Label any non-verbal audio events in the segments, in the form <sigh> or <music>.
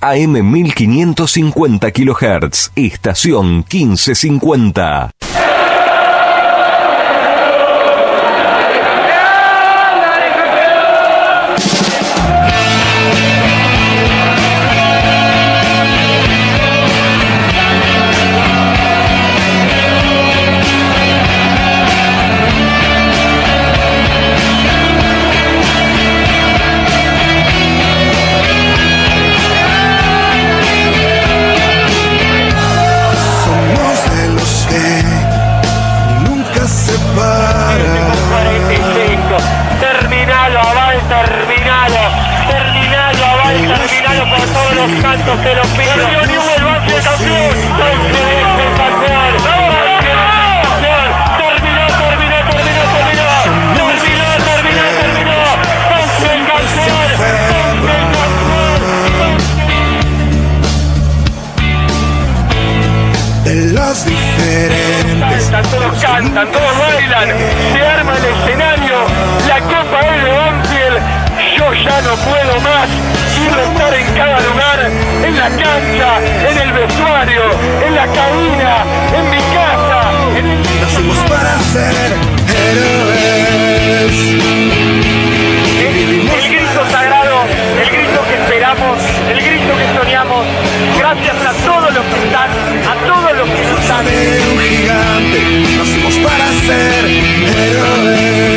AM 1550 kHz, estación 1550. Los cantos te lo pido. Campeón y. Banfield el campeón. Banfield campeón. Terminó, terminó, terminó, terminó. Terminó, terminó, terminó. Banfield campeón. Banfield campeón. De los diferentes. Cantan, todos cantan, todos bailan, se arma el escenario, la copa es de Banfield, yo ya no puedo más, la cancha, en el vestuario, en la cabina, en mi casa, en el... Nacimos para ser héroes. El, el grito sagrado, el grito que esperamos, el grito que soñamos, gracias a todos los que están, a todos los que no están. Un gigante. Nacimos para ser héroes.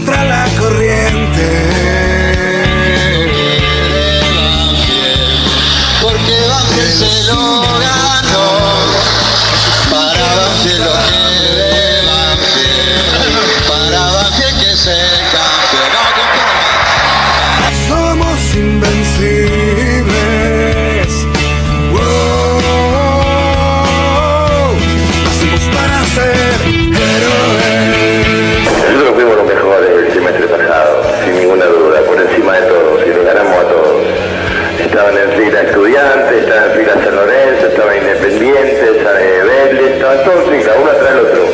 Vélez, estaban todos en fila, uno atrás del otro,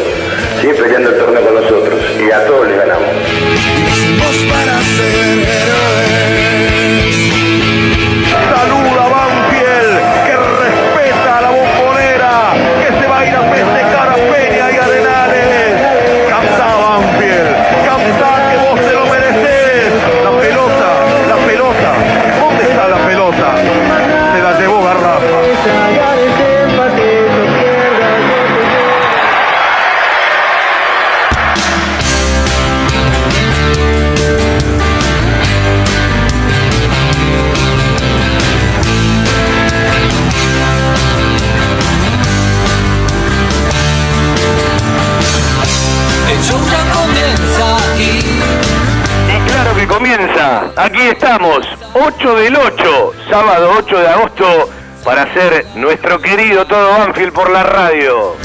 sí, peleando el torneo con nosotros, y a todos les ganamos. Para ser estamos, 8 del 8, sábado 8 de agosto, para hacer nuestro querido Todo Banfield por la radio.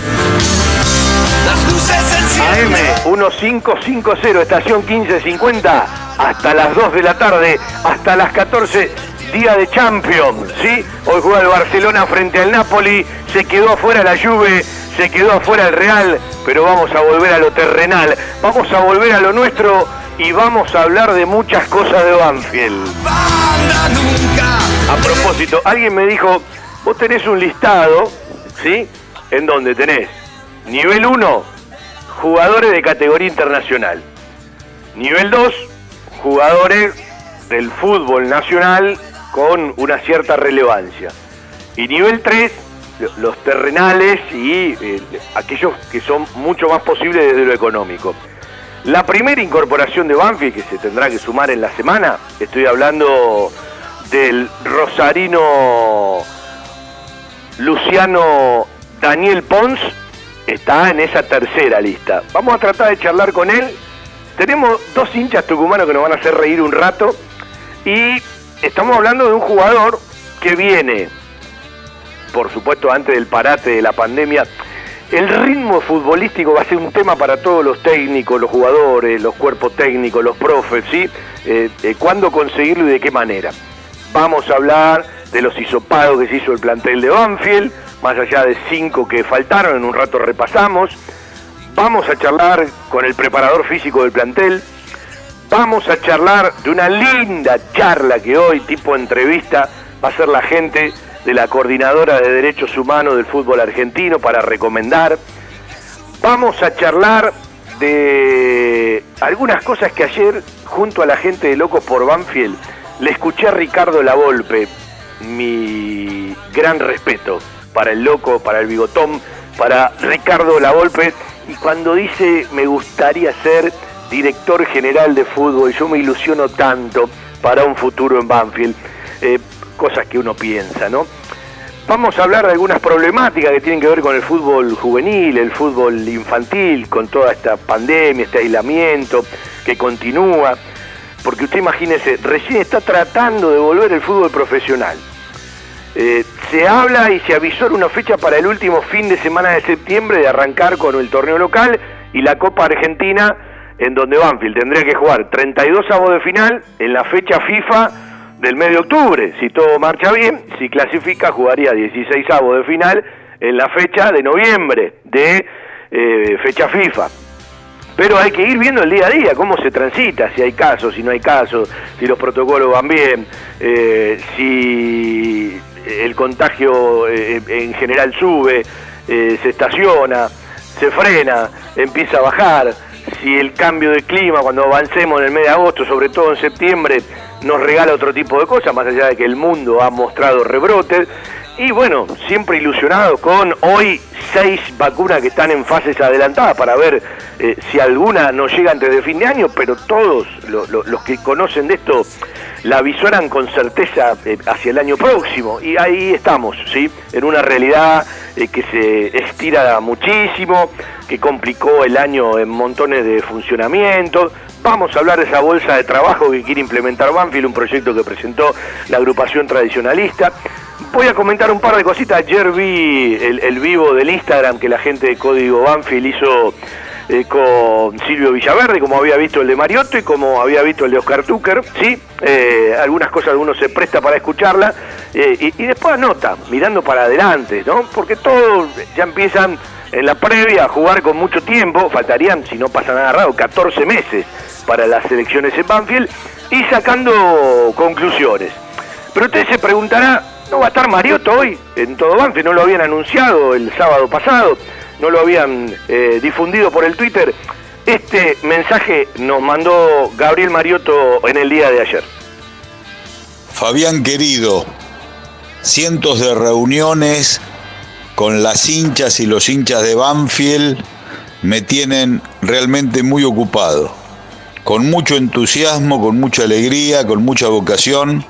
AM 1550, estación 1550, hasta las 2 de la tarde, hasta las 14, día de Champions, ¿sí? Hoy juega el Barcelona frente al Napoli, se quedó afuera la Juve, se quedó afuera el Real, pero vamos a volver a lo terrenal, vamos a volver a lo nuestro y vamos a hablar de muchas cosas de Banfield. A propósito, alguien me dijo, vos tenés un listado, ¿sí? En donde tenés nivel 1, jugadores de categoría internacional. Nivel 2, jugadores del fútbol nacional con una cierta relevancia. Y nivel 3, los terrenales y eh, aquellos que son mucho más posibles desde lo económico. La primera incorporación de Banfield que se tendrá que sumar en la semana, estoy hablando del rosarino Luciano Daniel Pons, está en esa tercera lista. Vamos a tratar de charlar con él. Tenemos dos hinchas tucumanos que nos van a hacer reír un rato y estamos hablando de un jugador que viene, por supuesto, antes del parate de la pandemia. El ritmo futbolístico va a ser un tema para todos los técnicos, los jugadores, los cuerpos técnicos, los profes, ¿sí? Eh, eh, ¿Cuándo conseguirlo y de qué manera? Vamos a hablar de los hisopados que se hizo el plantel de Banfield, más allá de cinco que faltaron, en un rato repasamos. Vamos a charlar con el preparador físico del plantel. Vamos a charlar de una linda charla que hoy, tipo entrevista, va a ser la gente de la Coordinadora de Derechos Humanos del Fútbol Argentino para recomendar. Vamos a charlar de algunas cosas que ayer, junto a la gente de Locos por Banfield, le escuché a Ricardo Lavolpe, mi gran respeto para el loco, para el bigotón, para Ricardo Lavolpe, y cuando dice me gustaría ser director general de fútbol, yo me ilusiono tanto para un futuro en Banfield, eh, cosas que uno piensa, ¿no? Vamos a hablar de algunas problemáticas que tienen que ver con el fútbol juvenil, el fútbol infantil, con toda esta pandemia, este aislamiento que continúa, porque usted imagínese, recién está tratando de volver el fútbol profesional. Eh, se habla y se avisó en una fecha para el último fin de semana de septiembre de arrancar con el torneo local y la Copa Argentina, en donde Banfield tendría que jugar 32 avos de final en la fecha FIFA del mes de octubre. Si todo marcha bien, si clasifica, jugaría 16 avos de final en la fecha de noviembre de eh, fecha FIFA. Pero hay que ir viendo el día a día, cómo se transita, si hay casos, si no hay casos, si los protocolos van bien, eh, si el contagio eh, en general sube, se estaciona, se frena, empieza a bajar, si el cambio de clima cuando avancemos en el mes de agosto, sobre todo en septiembre, nos regala otro tipo de cosas, más allá de que el mundo ha mostrado rebrotes. Y bueno, siempre ilusionado con hoy seis vacunas que están en fases adelantadas para ver eh, si alguna no llega antes de fin de año, pero todos lo- lo- los que conocen de esto la visoran con certeza eh, hacia el año próximo. Y ahí estamos, ¿sí? En una realidad eh, que se estira muchísimo, que complicó el año en montones de funcionamientos. Vamos a hablar de esa bolsa de trabajo que quiere implementar Banfield, un proyecto que presentó la agrupación tradicionalista. Voy a comentar un par de cositas. Ayer vi el, vivo del Instagram que la gente de Código Banfield hizo eh, con Silvio Villaverde, como había visto el de Mariotto y como había visto el de Oscar Tucker, ¿sí? Eh, algunas cosas uno se presta para escucharla eh, y, y después anota, mirando para adelante, ¿no? Porque todos ya empiezan en la previa a jugar con mucho tiempo, faltarían, si no pasa nada raro, 14 meses para las elecciones en Banfield y sacando conclusiones. Pero usted se preguntará, ¿no va a estar Mariotto hoy en todo Banfield? ¿No lo habían anunciado el sábado pasado? ¿No lo habían eh, difundido por el Twitter? Este mensaje nos mandó Gabriel Mariotto en el día de ayer. Fabián querido, cientos de reuniones con las hinchas y los hinchas de Banfield me tienen realmente muy ocupado, con mucho entusiasmo, con mucha alegría, con mucha vocación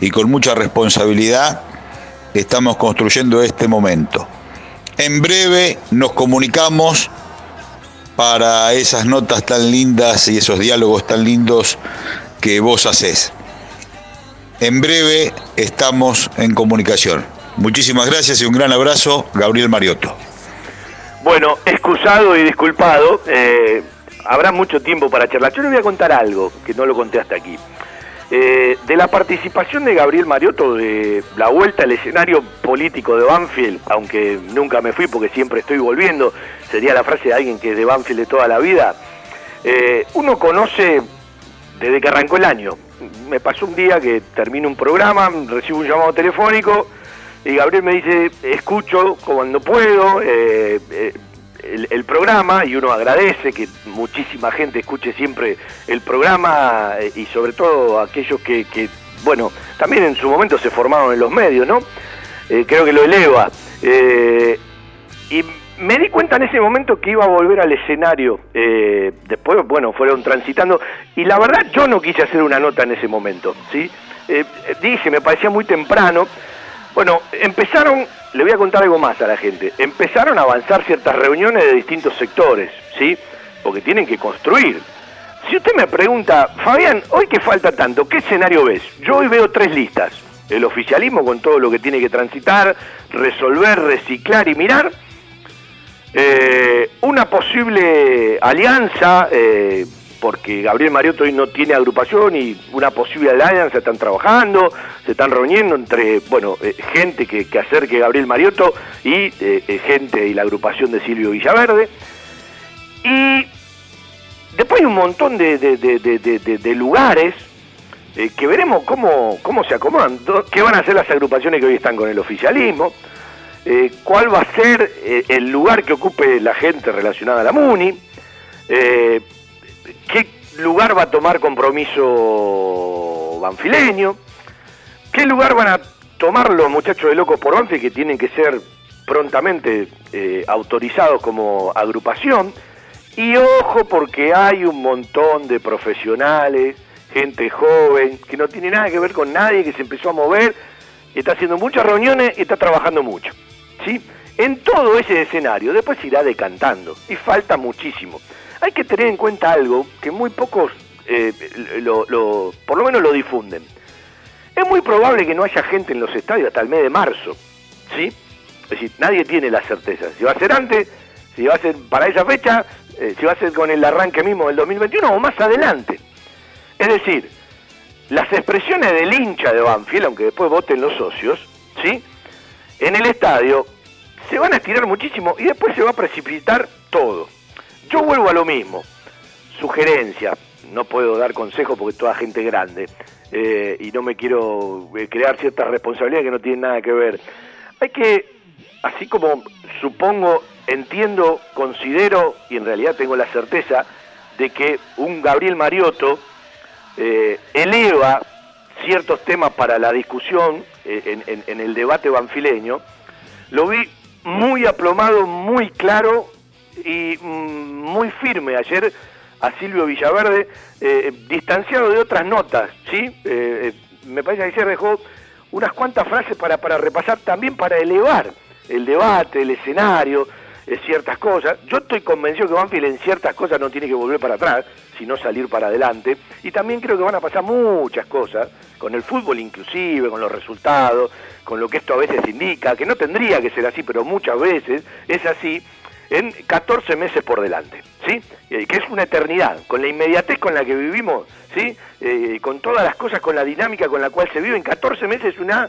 y con mucha responsabilidad estamos construyendo este momento. En breve nos comunicamos para esas notas tan lindas y esos diálogos tan lindos que vos hacés. En breve estamos en comunicación. Muchísimas gracias y un gran abrazo, Gabriel Mariotto. Bueno, excusado y disculpado, eh, habrá mucho tiempo para charlar. Yo le voy a contar algo que no lo conté hasta aquí. Eh, de la participación de Gabriel Mariotto de la vuelta al escenario político de Banfield, aunque nunca me fui porque siempre estoy volviendo, sería la frase de alguien que es de Banfield de toda la vida, eh, uno conoce desde que arrancó el año. Me pasó un día que termino un programa, recibo un llamado telefónico y Gabriel me dice, escucho cuando puedo eh, el, programa y uno agradece que muchísima gente escuche siempre el programa eh, y sobre todo aquellos que, que, bueno, también en su momento se formaron en los medios, ¿no? Eh, creo que lo eleva. Eh, y me di cuenta en ese momento que iba a volver al escenario. eh, después, bueno, fueron transitando. Y la verdad, yo no quise hacer una nota en ese momento, ¿sí? Dije, me parecía muy temprano. Bueno, empezaron le voy a contar algo más a la gente. Empezaron a avanzar ciertas reuniones de distintos sectores, ¿sí? Porque tienen que construir. Si usted me pregunta, Fabián, hoy que falta tanto, ¿qué escenario ves? Yo hoy veo tres listas. El oficialismo con todo lo que tiene que transitar, resolver, reciclar y mirar. Eh, una posible alianza, eh, porque Gabriel Mariotto hoy no tiene agrupación y una posible alianza están trabajando, se están reuniendo entre, bueno, eh, gente que, que acerque Gabriel Mariotto y gente y la agrupación de Silvio Villaverde. Y después hay un montón de, lugares eh, que veremos cómo, cómo se acomodan, qué van a hacer las agrupaciones que hoy están con el oficialismo, eh, cuál va a ser eh, el lugar que ocupe la gente relacionada a la MUNI, qué lugar va a tomar compromiso banfileño, qué lugar van a tomar los muchachos de Locos por Banfi que tienen que ser prontamente autorizados como agrupación, y ojo porque hay un montón de profesionales, gente joven, que no tiene nada que ver con nadie, que se empezó a mover, está haciendo muchas reuniones y está trabajando mucho. ¿sí? En todo ese escenario, después irá decantando, y falta muchísimo. Hay que tener en cuenta algo que muy pocos, eh, lo, por lo menos lo difunden. Es muy probable que no haya gente en los estadios hasta el mes de marzo, ¿sí? Es decir, nadie tiene la certeza. Si va a ser antes, si va a ser para esa fecha, eh, si va a ser con el arranque mismo del 2021 o más adelante. Es decir, las expresiones del hincha de Banfield, aunque después voten los socios, ¿sí? En el estadio se van a estirar muchísimo y después se va a precipitar todo. Yo vuelvo a lo mismo. Sugerencia, no puedo dar consejo porque toda gente grande eh, y no me quiero eh, crear ciertas responsabilidades que no tienen nada que ver. Hay que, así como supongo, entiendo, considero y en realidad tengo la certeza de que un Gabriel Mariotto eh, eleva ciertos temas para la discusión eh, en, el debate banfileño, lo vi muy aplomado, muy claro y mm, muy firme ayer a Silvio Villaverde, eh, distanciado de otras notas, ¿sí? me parece que ayer dejó unas cuantas frases para, para repasar también para elevar el debate, el escenario, ciertas cosas. Yo estoy convencido que Banfield en ciertas cosas no tiene que volver para atrás, sino salir para adelante. Y también creo que van a pasar muchas cosas, con el fútbol inclusive, con los resultados, con lo que esto a veces indica, que no tendría que ser así, pero muchas veces es así, en 14 meses por delante, ¿sí? Que es una eternidad, con la inmediatez con la que vivimos, ¿sí? Eh, con todas las cosas, con la dinámica con la cual se vive, en 14 meses es una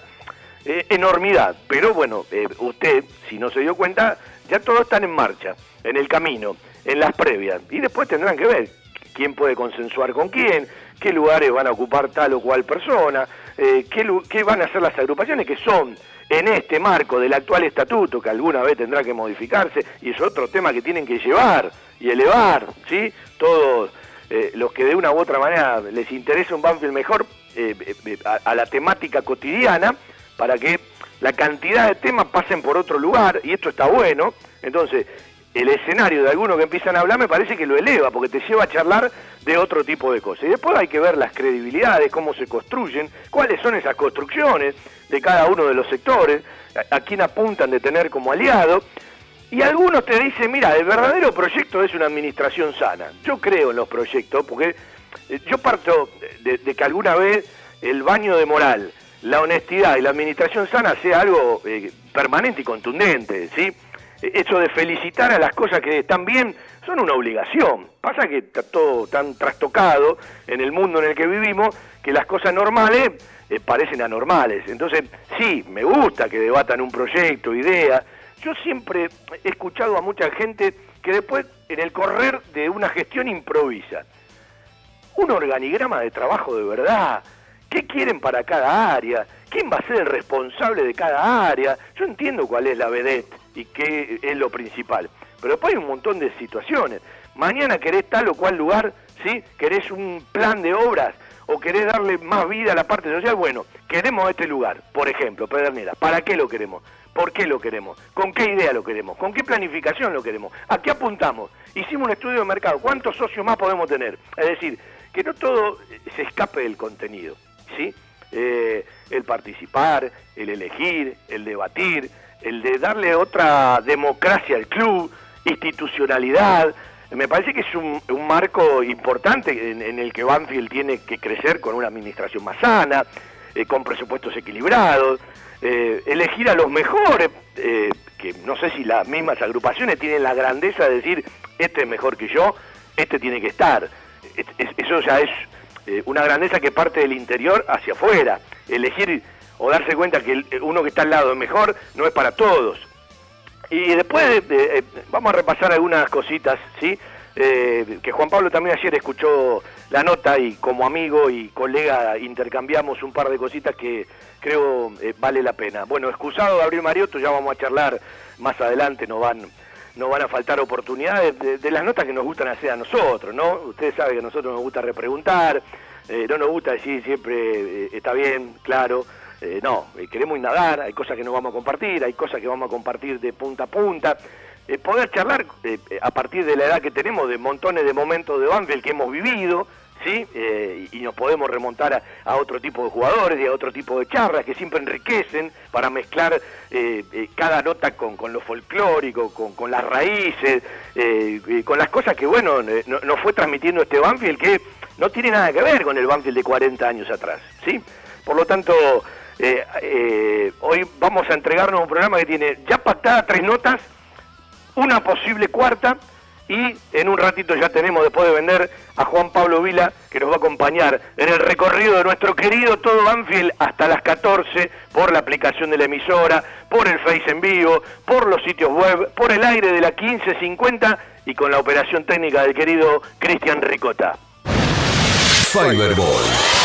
eh, enormidad. Pero bueno, eh, usted, si no se dio cuenta, ya todos están en marcha, en el camino, en las previas. Y después tendrán que ver quién puede consensuar con quién, qué lugares van a ocupar tal o cual persona, eh, qué, van a hacer las agrupaciones que son en este marco del actual estatuto, que alguna vez tendrá que modificarse, y es otro tema que tienen que llevar y elevar, ¿sí? Todos eh, los que de una u otra manera les interesa un Banfield mejor eh, a la temática cotidiana, para que la cantidad de temas pasen por otro lugar, y esto está bueno. Entonces, el escenario de algunos que empiezan a hablar me parece que lo eleva, porque te lleva a charlar de otro tipo de cosas. Y después hay que ver las credibilidades, cómo se construyen, cuáles son esas construcciones de cada uno de los sectores, a, quién apuntan de tener como aliado. Y algunos te dicen, mira, el verdadero proyecto es una administración sana. Yo creo en los proyectos, porque eh, yo parto de, de que alguna vez el baño de moral, la honestidad y la administración sana sea algo eh, permanente y contundente, ¿sí? Eso de felicitar a las cosas que están bien son una obligación. Pasa que está todo tan trastocado en el mundo en el que vivimos que las cosas normales eh, parecen anormales. Entonces, sí, me gusta que debatan un proyecto, ideas. Yo siempre he escuchado a mucha gente que después, en el correr de una gestión, improvisa. Un organigrama de trabajo de verdad, ¿Qué quieren para cada área? ¿Quién va a ser el responsable de cada área? Yo entiendo cuál es la vedette y qué es lo principal, pero después hay un montón de situaciones. Mañana querés tal o cual lugar, ¿sí? Querés un plan de obras o querés darle más vida a la parte social. Bueno, queremos este lugar, por ejemplo, Pedernera. ¿Para qué lo queremos? ¿Por qué lo queremos? ¿Con qué idea lo queremos? ¿Con qué planificación lo queremos? ¿A qué apuntamos? Hicimos un estudio de mercado. ¿Cuántos socios más podemos tener? Es decir, que no todo se escape del contenido. ¿sí? Eh, el participar, el elegir, el debatir, el de darle otra democracia al club, institucionalidad. Me parece que es un, un marco importante en, el que Banfield tiene que crecer con una administración más sana, eh, con presupuestos equilibrados, eh, elegir a los mejores, eh, que no sé si las mismas agrupaciones tienen la grandeza de decir, este es mejor que yo, este tiene que estar. Es- es- eso ya es una grandeza que parte del interior hacia afuera. Elegir o darse cuenta que el- uno que está al lado es mejor no es para todos. Y después eh, eh, vamos a repasar algunas cositas, ¿sí? Eh, que Juan Pablo también ayer escuchó la nota y como amigo y colega intercambiamos un par de cositas que creo eh, vale la pena. Bueno, excusado Gabriel Mariotto, ya vamos a charlar más adelante, no van no van a faltar oportunidades de, de las notas que nos gustan hacer a nosotros, ¿no? Ustedes saben que a nosotros nos gusta repreguntar, eh, no nos gusta decir siempre eh, está bien, claro, eh, no, eh, queremos indagar, hay cosas que no vamos a compartir, hay cosas que vamos a compartir de punta a punta. Eh, poder charlar eh, a partir de la edad que tenemos de montones de momentos de Banfield que hemos vivido, ¿sí? Y, nos podemos remontar a, otro tipo de jugadores y a otro tipo de charlas que siempre enriquecen para mezclar cada nota con, con lo folclórico, con, con las raíces, con las cosas que, bueno, eh, no- nos fue transmitiendo este Banfield que no tiene nada que ver con el Banfield de 40 años atrás, ¿sí? Por lo tanto, eh, eh, hoy vamos a entregarnos un programa que tiene ya pactada tres notas, una posible cuarta y en un ratito ya tenemos después de vender a Juan Pablo Vila que nos va a acompañar en el recorrido de nuestro querido todo Banfield hasta las 14 por la aplicación de la emisora, por el Face en vivo, por los sitios web, por el aire de la 1550 y con la operación técnica del querido Cristian Ricota. Fiberball.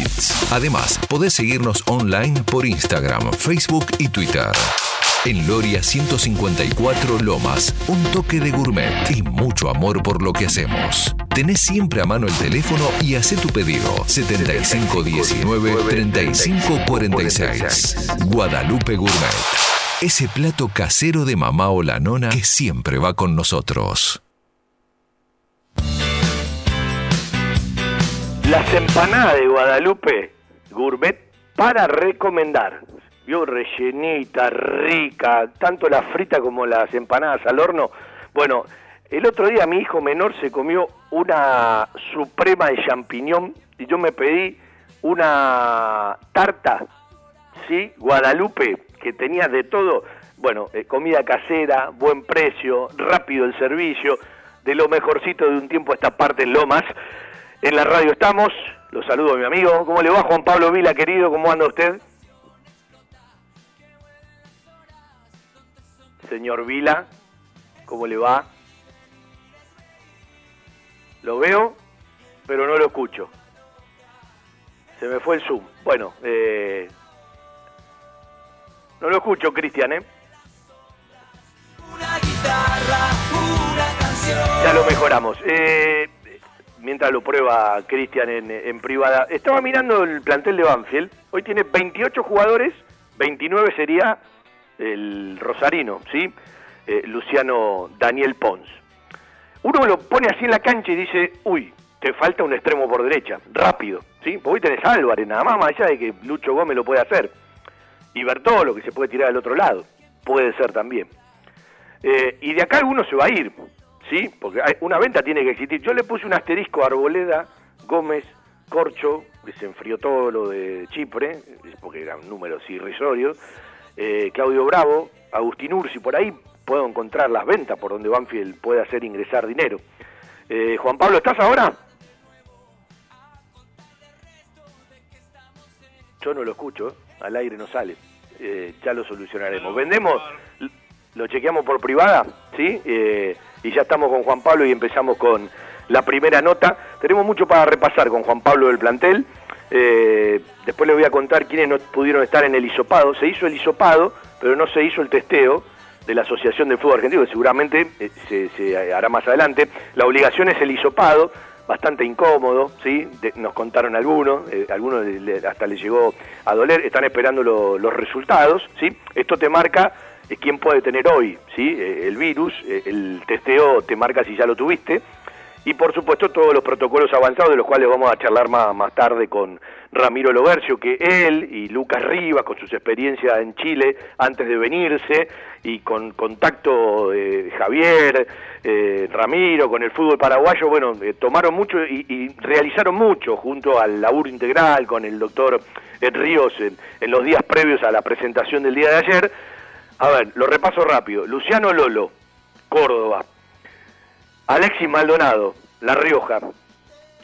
Además, podés seguirnos online por Instagram, Facebook y Twitter. En Loria 154 Lomas, un toque de gourmet y mucho amor por lo que hacemos. Tenés siempre a mano el teléfono y hacé tu pedido 7519-3546. Guadalupe Gourmet. Ese plato casero de mamá o la nona que siempre va con nosotros. Las empanadas de Guadalupe Gourmet para recomendar. Yo rellenita, rica, tanto la frita como las empanadas al horno. Bueno, el otro día mi hijo menor se comió una suprema de champiñón y yo me pedí una tarta, ¿sí? Guadalupe, que tenía de todo. Bueno, eh, comida casera, buen precio, rápido el servicio, de lo mejorcito de un tiempo a esta parte en Lomas. En la radio estamos, los saludo a mi amigo. ¿Cómo le va Juan Pablo Vila, querido? ¿Cómo anda usted? Señor Vila, ¿cómo le va? Lo veo, pero no lo escucho. Se me fue el Zoom. Bueno, eh, no lo escucho, Cristian, ¿eh? Ya lo mejoramos. Eh, mientras lo prueba Cristian en, en privada. Estaba mirando el plantel de Banfield. Hoy tiene 28 jugadores, 29 sería el Rosarino, ¿sí? Eh, Luciano Daniel Pons. uno lo pone así en la cancha y dice, uy, te falta un extremo por derecha, rápido, ¿sí? Porque hoy tenés Álvarez, nada más, más allá de que Lucho Gómez lo puede hacer. Y Bertolo, que se puede tirar al otro lado, puede ser también. Eh, y de acá alguno se va a ir, ¿sí? Porque hay- una venta tiene que existir. Yo le puse un asterisco a Arboleda, Gómez, Corcho, que se enfrió todo lo de Chipre, porque eran números irrisorios, eh, Claudio Bravo, Agustín Ursi, por ahí puedo encontrar las ventas por donde Banfield puede hacer ingresar dinero. Eh, Juan Pablo, ¿estás ahora? Yo no lo escucho, ¿eh? al aire no sale. Eh, ya lo solucionaremos. Vendemos, lo chequeamos por privada, ¿sí? Y ya estamos con Juan Pablo y empezamos con la primera nota. Tenemos mucho para repasar con Juan Pablo del plantel. Eh, después le voy a contar quiénes no pudieron estar en el hisopado. Se hizo el hisopado, pero no se hizo el testeo de la Asociación del Fútbol Argentino, que seguramente eh, se, hará más adelante. La obligación es el hisopado, bastante incómodo, ¿sí? De- nos contaron algunos, eh, algunos hasta les llegó a doler, están esperando lo- los resultados, ¿sí? Esto te marca quién puede tener hoy, ¿sí? Eh, el virus, eh, el testeo te marca si ya lo tuviste, y por supuesto todos los protocolos avanzados de los cuales vamos a charlar más, más tarde con Ramiro Lobercio, que él y Lucas Rivas, con sus experiencias en Chile antes de venirse, y con contacto de Javier, eh, Ramiro, con el fútbol paraguayo, bueno, eh, tomaron mucho y, y realizaron mucho junto al laburo integral, con el doctor Ríos en los días previos a la presentación del día de ayer. A ver, lo repaso rápido. Luciano Lolo, Córdoba. Alexis Maldonado, La Rioja.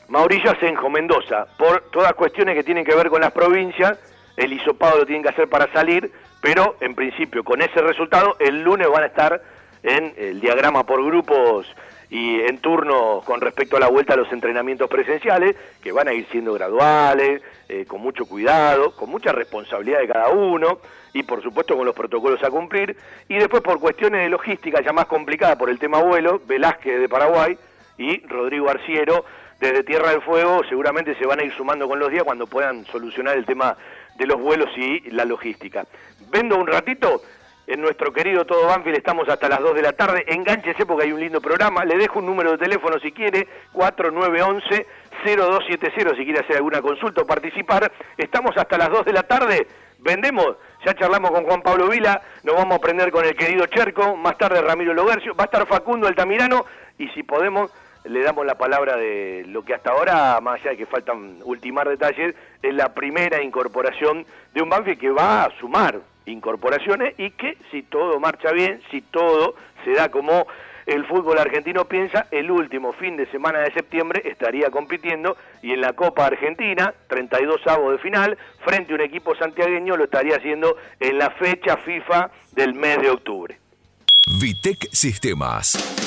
Mauricio Asenjo, Mendoza. Por todas cuestiones que tienen que ver con las provincias, el hisopado lo tienen que hacer para salir, pero en principio con ese resultado el lunes van a estar en el diagrama por grupos y en turno con respecto a la vuelta a los entrenamientos presenciales, que van a ir siendo graduales, eh, con mucho cuidado, con mucha responsabilidad de cada uno y por supuesto con los protocolos a cumplir. Y después por cuestiones de logística ya más complicadas por el tema vuelo, Velázquez de Paraguay y Rodrigo Arciero desde Tierra del Fuego seguramente se van a ir sumando con los días cuando puedan solucionar el tema de los vuelos y la logística. Vendo un ratito, en nuestro querido Todo Banfield estamos hasta las 2 de la tarde, engánchese porque hay un lindo programa, le dejo un número de teléfono si quiere, 4911-0270 si quiere hacer alguna consulta o participar, estamos hasta las 2 de la tarde, vendemos, ya charlamos con Juan Pablo Vila, nos vamos a aprender con el querido Cherco, más tarde Ramiro Logercio, va a estar Facundo Altamirano y si podemos le damos la palabra de lo que hasta ahora, más allá de que faltan ultimar detalles, es la primera incorporación de un Banfield que va a sumar incorporaciones y que si todo marcha bien, si todo se da como el fútbol argentino piensa, el último fin de semana de septiembre estaría compitiendo y en la Copa Argentina, 32 avos de final, frente a un equipo santiagueño, lo estaría haciendo en la fecha FIFA del mes de octubre. Vitec Sistemas.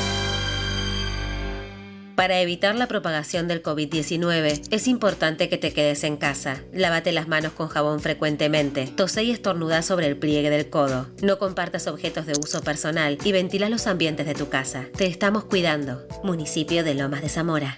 Para evitar la propagación del COVID-19, es importante que te quedes en casa. Lávate las manos con jabón frecuentemente. Tose y estornuda sobre el pliegue del codo. No compartas objetos de uso personal y ventila los ambientes de tu casa. Te estamos cuidando. Municipio de Lomas de Zamora.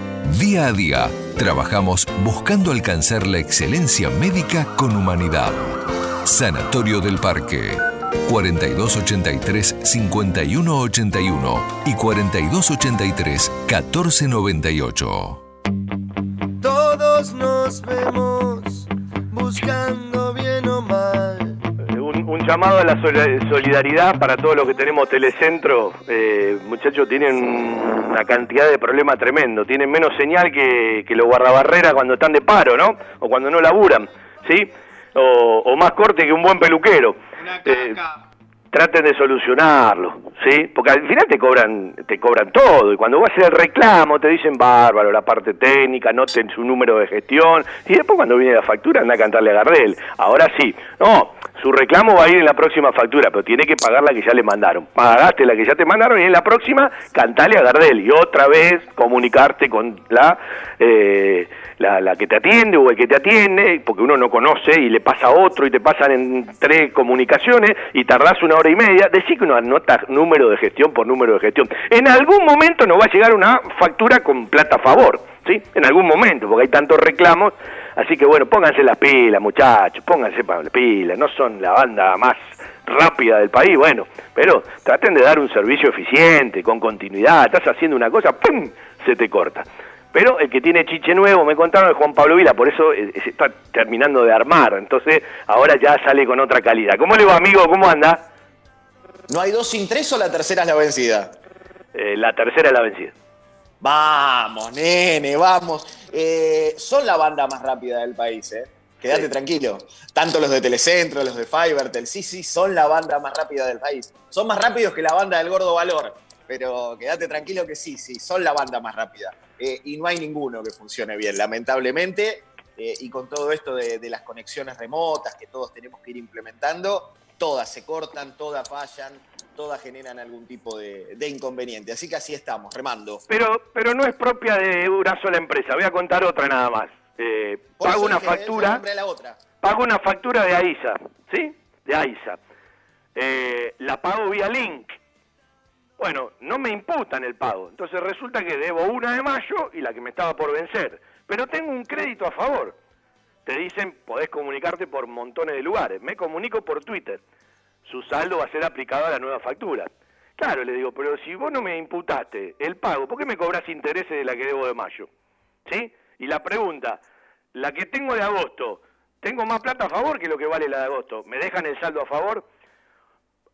Día a día, trabajamos buscando alcanzar la excelencia médica con humanidad. Sanatorio del Parque. 4283-5181 y 4283-1498. Todos nos vemos buscando. Un, llamado a la sol- solidaridad para todos los que tenemos telecentro. Eh, muchachos, tienen una cantidad de problemas tremendo. Tienen menos señal que, que los guardabarreras cuando están de paro, ¿no? O cuando no laburan, ¿sí? O, o más corte que un buen peluquero. Eh, traten de solucionarlo, ¿sí? Porque al final te cobran, te cobran todo, y cuando vas a hacer el reclamo te dicen bárbaro, la parte técnica, noten su número de gestión, y después cuando viene la factura anda a cantarle a Gardel. Ahora sí, no, su reclamo va a ir en la próxima factura, pero tiene que pagar la que ya le mandaron. Pagaste la que ya te mandaron y en la próxima cantale a Gardel y otra vez comunicarte con la, eh, la, la que te atiende o el que te atiende, porque uno no conoce y le pasa a otro y te pasan en tres comunicaciones y tardás una hora y media. Decí que uno anota número de gestión por número de gestión. En algún momento nos va a llegar una factura con plata a favor, ¿sí? En algún momento, porque hay tantos reclamos. Así que bueno, pónganse las pilas, muchachos, pónganse las pilas. No son la banda más rápida del país, bueno, pero traten de dar un servicio eficiente, con continuidad. Estás haciendo una cosa, ¡pum! se te corta. Pero el que tiene chiche nuevo, me contaron, es Juan Pablo Vila, por eso eh, se está terminando de armar. Entonces, ahora ya sale con otra calidad. ¿Cómo le va, amigo? ¿Cómo anda? ¿No hay dos sin tres o la tercera es la vencida? Eh, la tercera es la vencida. Vamos, nene, vamos. Eh, son la banda más rápida del país, ¿eh? Quédate Sí. tranquilo. Tanto los de Telecentro, los de Fivertel, sí, sí, son la banda más rápida del país. Son más rápidos que la banda del Gordo Valor, pero quédate tranquilo que sí, sí, son la banda más rápida. Eh, y no hay ninguno que funcione bien, lamentablemente. Eh, y con todo esto de, de las conexiones remotas que todos tenemos que ir implementando, todas se cortan, todas fallan, todas generan algún tipo de, de inconveniente. Así que así estamos, remando. Pero, pero no es propia de una sola empresa. Voy a contar otra nada más. Eh, pago una factura. la otra. pago una factura de AISA, ¿sí? De AISA. Eh, la pago vía link. Bueno, no me imputan el pago. Entonces resulta que debo una de mayo y la que me estaba por vencer. Pero tengo un crédito a favor. Te dicen, podés comunicarte por montones de lugares. Me comunico por Twitter. Su saldo va a ser aplicado a la nueva factura. Claro, le digo, pero si vos no me imputaste el pago, ¿por qué me cobras intereses de la que debo de mayo? ¿Sí? Y la pregunta, la que tengo de agosto, ¿tengo más plata a favor que lo que vale la de agosto? ¿Me dejan el saldo a favor?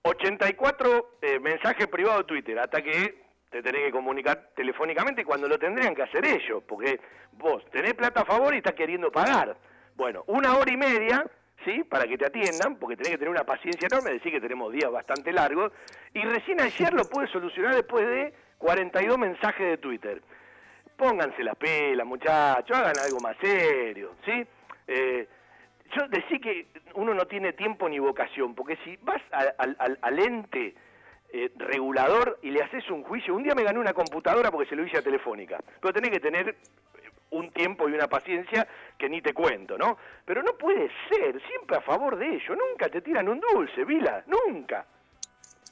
84 eh, mensajes privados de Twitter, hasta que te tenés que comunicar telefónicamente cuando lo tendrían que hacer ellos, porque vos tenés plata a favor y estás queriendo pagar. Bueno, una hora y media, ¿sí? Para que te atiendan, porque tenés que tener una paciencia enorme, decir que tenemos días bastante largos, y recién ayer lo pude solucionar después de 42 mensajes de Twitter. Pónganse las pelas, muchachos, hagan algo más serio, ¿sí? Eh, yo decía que uno no tiene tiempo ni vocación, porque si vas al, ente eh, regulador y le haces un juicio, un día me gané una computadora porque se lo hice a Telefónica, pero tenés que tener un tiempo y una paciencia que ni te cuento, ¿no? Pero no puede ser, siempre a favor de ello, nunca te tiran un dulce, Vila, nunca.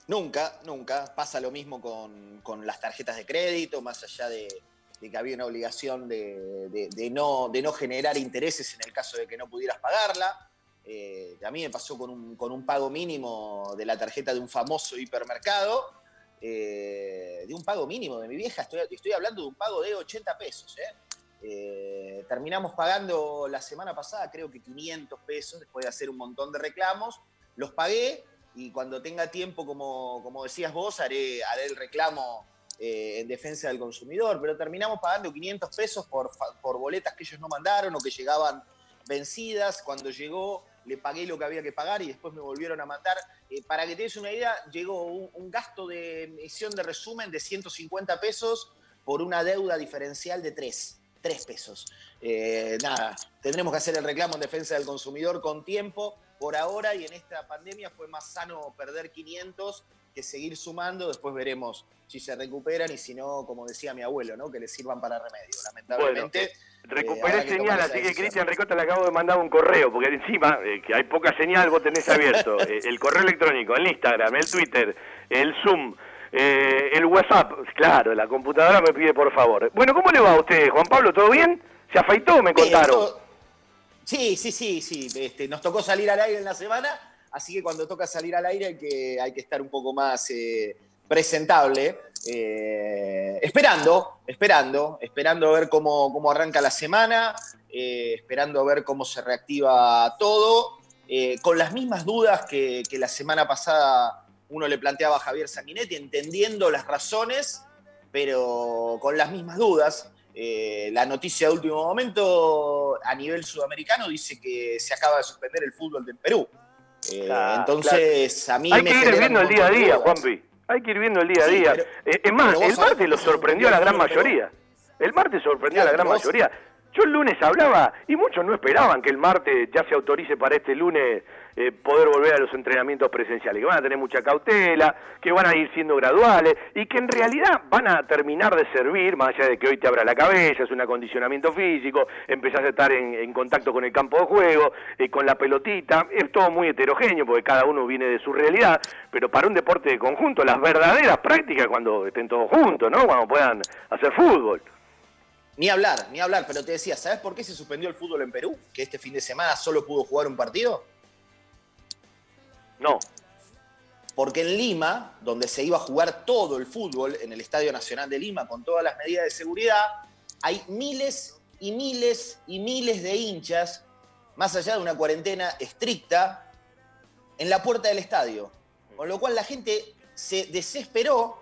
Nunca, nunca. Pasa lo mismo con, con las tarjetas de crédito, más allá de, que había una obligación de, de- de no, de no generar intereses en el caso de que no pudieras pagarla. Eh, a mí me pasó con un, con un pago mínimo de la tarjeta de un famoso hipermercado, eh, de un pago mínimo de mi vieja, estoy, estoy hablando de un pago de 80 pesos. ¿eh? Eh, terminamos pagando la semana pasada, creo que 500 pesos, después de hacer un montón de reclamos. Los pagué y cuando tenga tiempo, como, como decías vos, haré, haré el reclamo eh, en defensa del consumidor, pero terminamos pagando 500 pesos por, por boletas que ellos no mandaron o que llegaban vencidas. Cuando llegó, le pagué lo que había que pagar y después me volvieron a mandar. Eh, para que te des una idea, llegó un, un gasto de emisión de resumen de 150 pesos por una deuda diferencial de 3. 3 pesos. Eh, nada, tendremos que hacer el reclamo en defensa del consumidor con tiempo. Por ahora y en esta pandemia fue más sano perder 500 que seguir sumando. Después veremos si se recuperan y si no, como decía mi abuelo, ¿no? que les sirvan para remedio. Lamentablemente. Bueno, eh, Recuperé que señal, así que. Cristian Ricota le acabo de mandar un correo, porque encima, eh, que hay poca señal, vos tenés abierto <laughs> eh, el correo electrónico, el Instagram, el Twitter, el Zoom, eh, el WhatsApp, claro, la computadora me pide por favor. Bueno, ¿cómo le va a usted, Juan Pablo? ¿Todo bien? ¿Se afeitó? Me Bien, contaron. todo- Sí, sí, sí, sí. Este, nos tocó salir al aire en la semana, así que cuando toca salir al aire hay que, hay que estar un poco más eh, presentable. eh, esperando, esperando, esperando a ver cómo, cómo arranca la semana, esperando a ver cómo se reactiva todo. con las mismas dudas que, que la semana pasada uno le planteaba a Javier Sanguinetti, entendiendo las razones, pero con las mismas dudas. Eh, la noticia de último momento a nivel sudamericano dice que se acaba de suspender el fútbol del Perú. Eh, Claro, entonces, a mí Hay me que ir viendo el día a día. Juanpi. Hay que ir viendo el día a Sí, día. pero- Eh, es más, el martes lo sorprendió a la gran mayoría. El martes sorprendió a la gran mayoría. Yo el lunes hablaba y muchos no esperaban que el martes ya se autorice para este lunes eh, poder volver a los entrenamientos presenciales, que van a tener mucha cautela, que van a ir siendo graduales y que en realidad van a terminar de servir, más allá de que hoy te abra la cabeza, es un acondicionamiento físico, empezás a estar en, contacto con el campo de juego, eh, con la pelotita, es todo muy heterogéneo porque cada uno viene de su realidad, pero para un deporte de conjunto, las verdaderas prácticas cuando estén todos juntos, ¿no? Cuando puedan hacer fútbol. Ni hablar, ni hablar, pero te decía, ¿sabes por qué se suspendió el fútbol en Perú? Que este fin de semana solo pudo jugar un partido. No. Porque en Lima, donde se iba a jugar todo el fútbol, en el Estadio Nacional de Lima, con todas las medidas de seguridad, hay miles y miles y miles de hinchas, más allá de una cuarentena estricta, en la puerta del estadio. Con lo cual la gente se desesperó.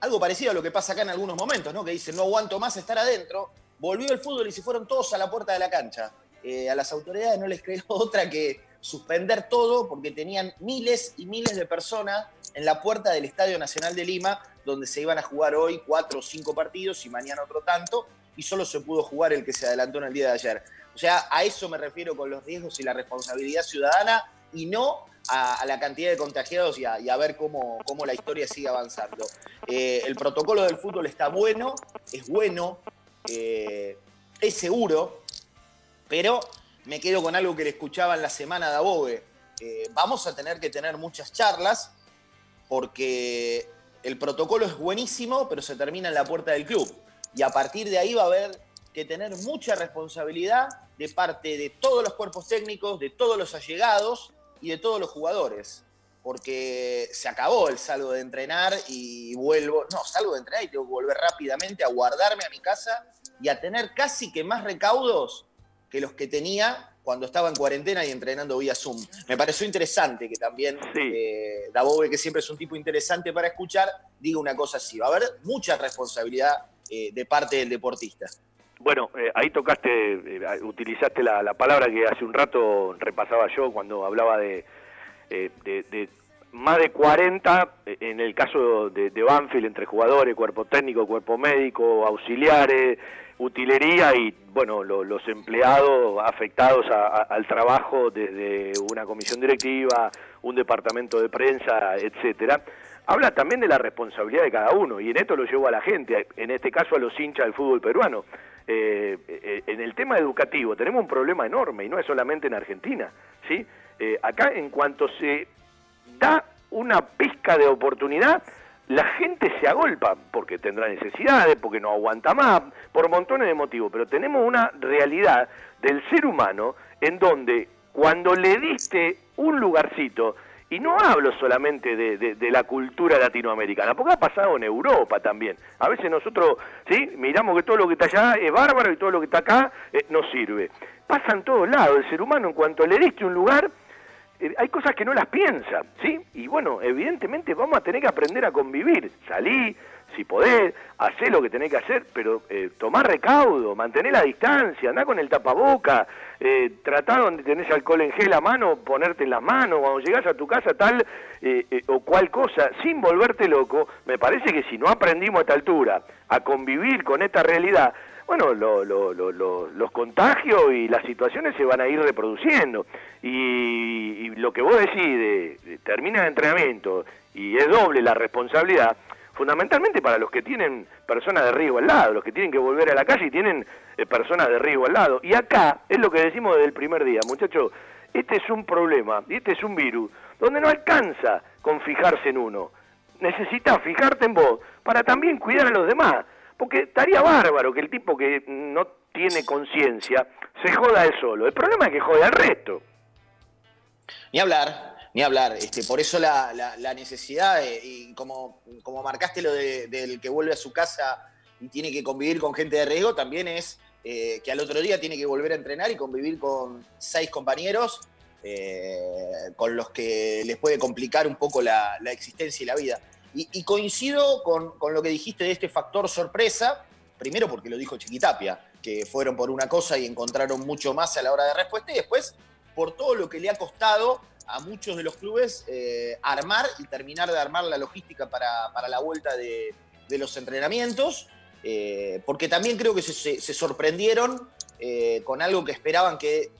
Algo parecido a lo que pasa acá en algunos momentos, ¿no? Que dicen, no aguanto más estar adentro. Volvió el fútbol y se fueron todos a la puerta de la cancha. Eh, a las autoridades no les quedó <laughs> otra que suspender todo porque tenían miles y miles de personas en la puerta del Estadio Nacional de Lima, donde se iban a jugar hoy cuatro o cinco partidos y mañana otro tanto, y solo se pudo jugar el que se adelantó en el día de ayer. O sea, a eso me refiero con los riesgos y la responsabilidad ciudadana y no a, la cantidad de contagiados y a, y a ver cómo, cómo la historia sigue avanzando. Eh, el protocolo del fútbol está bueno, es bueno, eh, es seguro, pero me quedo con algo que le escuchaba en la semana de Abogue. Eh, vamos a tener que tener muchas charlas porque el protocolo es buenísimo, pero se termina en la puerta del club. Y a partir de ahí va a haber que tener mucha responsabilidad de parte de todos los cuerpos técnicos, de todos los allegados y de todos los jugadores. Porque se acabó el salgo de entrenar y vuelvo, no, salgo de entrenar y tengo que volver rápidamente a guardarme a mi casa y a tener casi que más recaudos que los que tenía cuando estaba en cuarentena y entrenando vía Zoom. Me pareció interesante que también eh, Dabove, que siempre es un tipo interesante para escuchar, diga una cosa así. Va a haber mucha responsabilidad eh, de parte del deportista. Bueno, eh, ahí tocaste, eh, utilizaste la, la palabra que hace un rato repasaba yo cuando hablaba de, eh, de, de más de 40, eh, en el caso de, de Banfield, entre jugadores, cuerpo técnico, cuerpo médico, auxiliares, utilería y, bueno, lo- los empleados afectados a- al trabajo desde una comisión directiva, un departamento de prensa, etcétera. Habla también de la responsabilidad de cada uno y en esto lo llevo a la gente, en este caso a los hinchas del fútbol peruano. Eh, eh, en el tema educativo tenemos un problema enorme y no es solamente en Argentina, ¿sí? Eh, acá en cuanto se da una pizca de oportunidad, la gente se agolpa porque tendrá necesidades, porque no aguanta más, por montones de motivos, pero tenemos una realidad del ser humano en donde cuando le diste un lugarcito, y no hablo solamente de, de- la cultura latinoamericana, porque ha pasado en Europa también. A veces nosotros, ¿sí? Miramos que todo lo que está allá es bárbaro y todo lo que está acá eh, no sirve. Pasa en todos lados. El ser humano, en cuanto le diste un lugar, eh, hay cosas que no las piensa, ¿sí? Y bueno, evidentemente vamos a tener que aprender a convivir. Salí, si podés, hacé lo que tenés que hacer, pero eh, tomar recaudo, mantener la distancia, andá con el tapaboca, eh, tratá donde tenés alcohol en gel a mano, ponerte en las manos, cuando llegás a tu casa tal eh, eh, o cual cosa, sin volverte loco, me parece que si no aprendimos a esta altura a convivir con esta realidad, bueno, lo- lo- lo- lo- los contagios y las situaciones se van a ir reproduciendo. Y, y lo que vos decís de, de termina el entrenamiento y es doble la responsabilidad, fundamentalmente para los que tienen personas de riesgo al lado, los que tienen que volver a la calle y tienen eh, personas de riesgo al lado. Y acá es lo que decimos desde el primer día, muchachos, este es un problema y este es un virus donde no alcanza con fijarse en uno. Necesitas fijarte en vos para también cuidar a los demás. Porque estaría bárbaro que el tipo que no tiene conciencia se joda él solo. El problema es que jode al resto. Ni hablar, ni hablar. Este, por eso la, la- la necesidad, y como, como marcaste lo de- del que vuelve a su casa y tiene que convivir con gente de riesgo, también es eh, que al otro día tiene que volver a entrenar y convivir con seis compañeros eh, con los que les puede complicar un poco la, la existencia y la vida. Y, coincido con, con, lo que dijiste de este factor sorpresa, primero porque lo dijo Chiquitapia, que fueron por una cosa y encontraron mucho más a la hora de respuesta, y después por todo lo que le ha costado a muchos de los clubes eh, armar y terminar de armar la logística para, para la vuelta de, de los entrenamientos, eh, porque también creo que se sorprendieron eh, con algo que esperaban que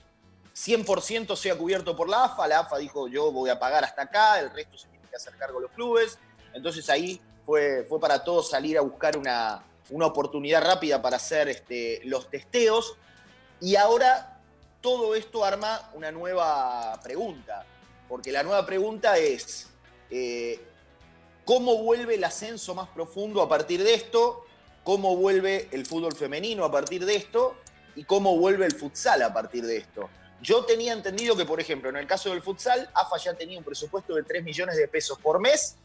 100% sea cubierto por la AFA. La AFA dijo, yo voy a pagar hasta acá, el resto se tiene que hacer cargo los clubes. Entonces ahí fue, fue para todos salir a buscar una, una oportunidad rápida para hacer este, los testeos. Y ahora todo esto arma una nueva pregunta, porque la nueva pregunta es, eh, ¿cómo vuelve el ascenso más profundo a partir de esto? ¿Cómo vuelve el fútbol femenino a partir de esto? ¿Y cómo vuelve el futsal a partir de esto? Yo tenía entendido que, por ejemplo, en el caso del futsal, AFA ya tenía un presupuesto de 3 millones de pesos por mes,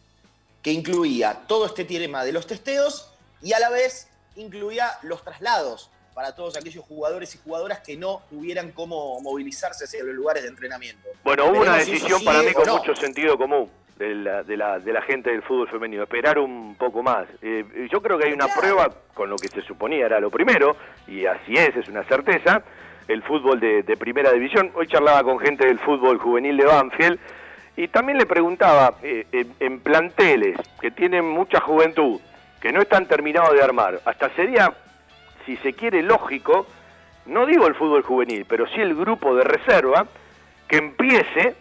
que incluía todo este tema de los testeos y a la vez incluía los traslados para todos aquellos jugadores y jugadoras que no tuvieran cómo movilizarse hacia los lugares de entrenamiento. Bueno, hubo una decisión para mí con no. mucho sentido común de la, de, la, de la gente del fútbol femenino, esperar un poco más. Eh, yo creo que hay una claro. prueba con lo que se suponía era lo primero, y así es, es una certeza, el fútbol de, de primera división. Hoy charlaba con gente del fútbol juvenil de Banfield y también le preguntaba, eh, en, planteles que tienen mucha juventud, que no están terminados de armar, hasta sería, si se quiere, lógico, no digo el fútbol juvenil, pero sí el grupo de reserva, que empiece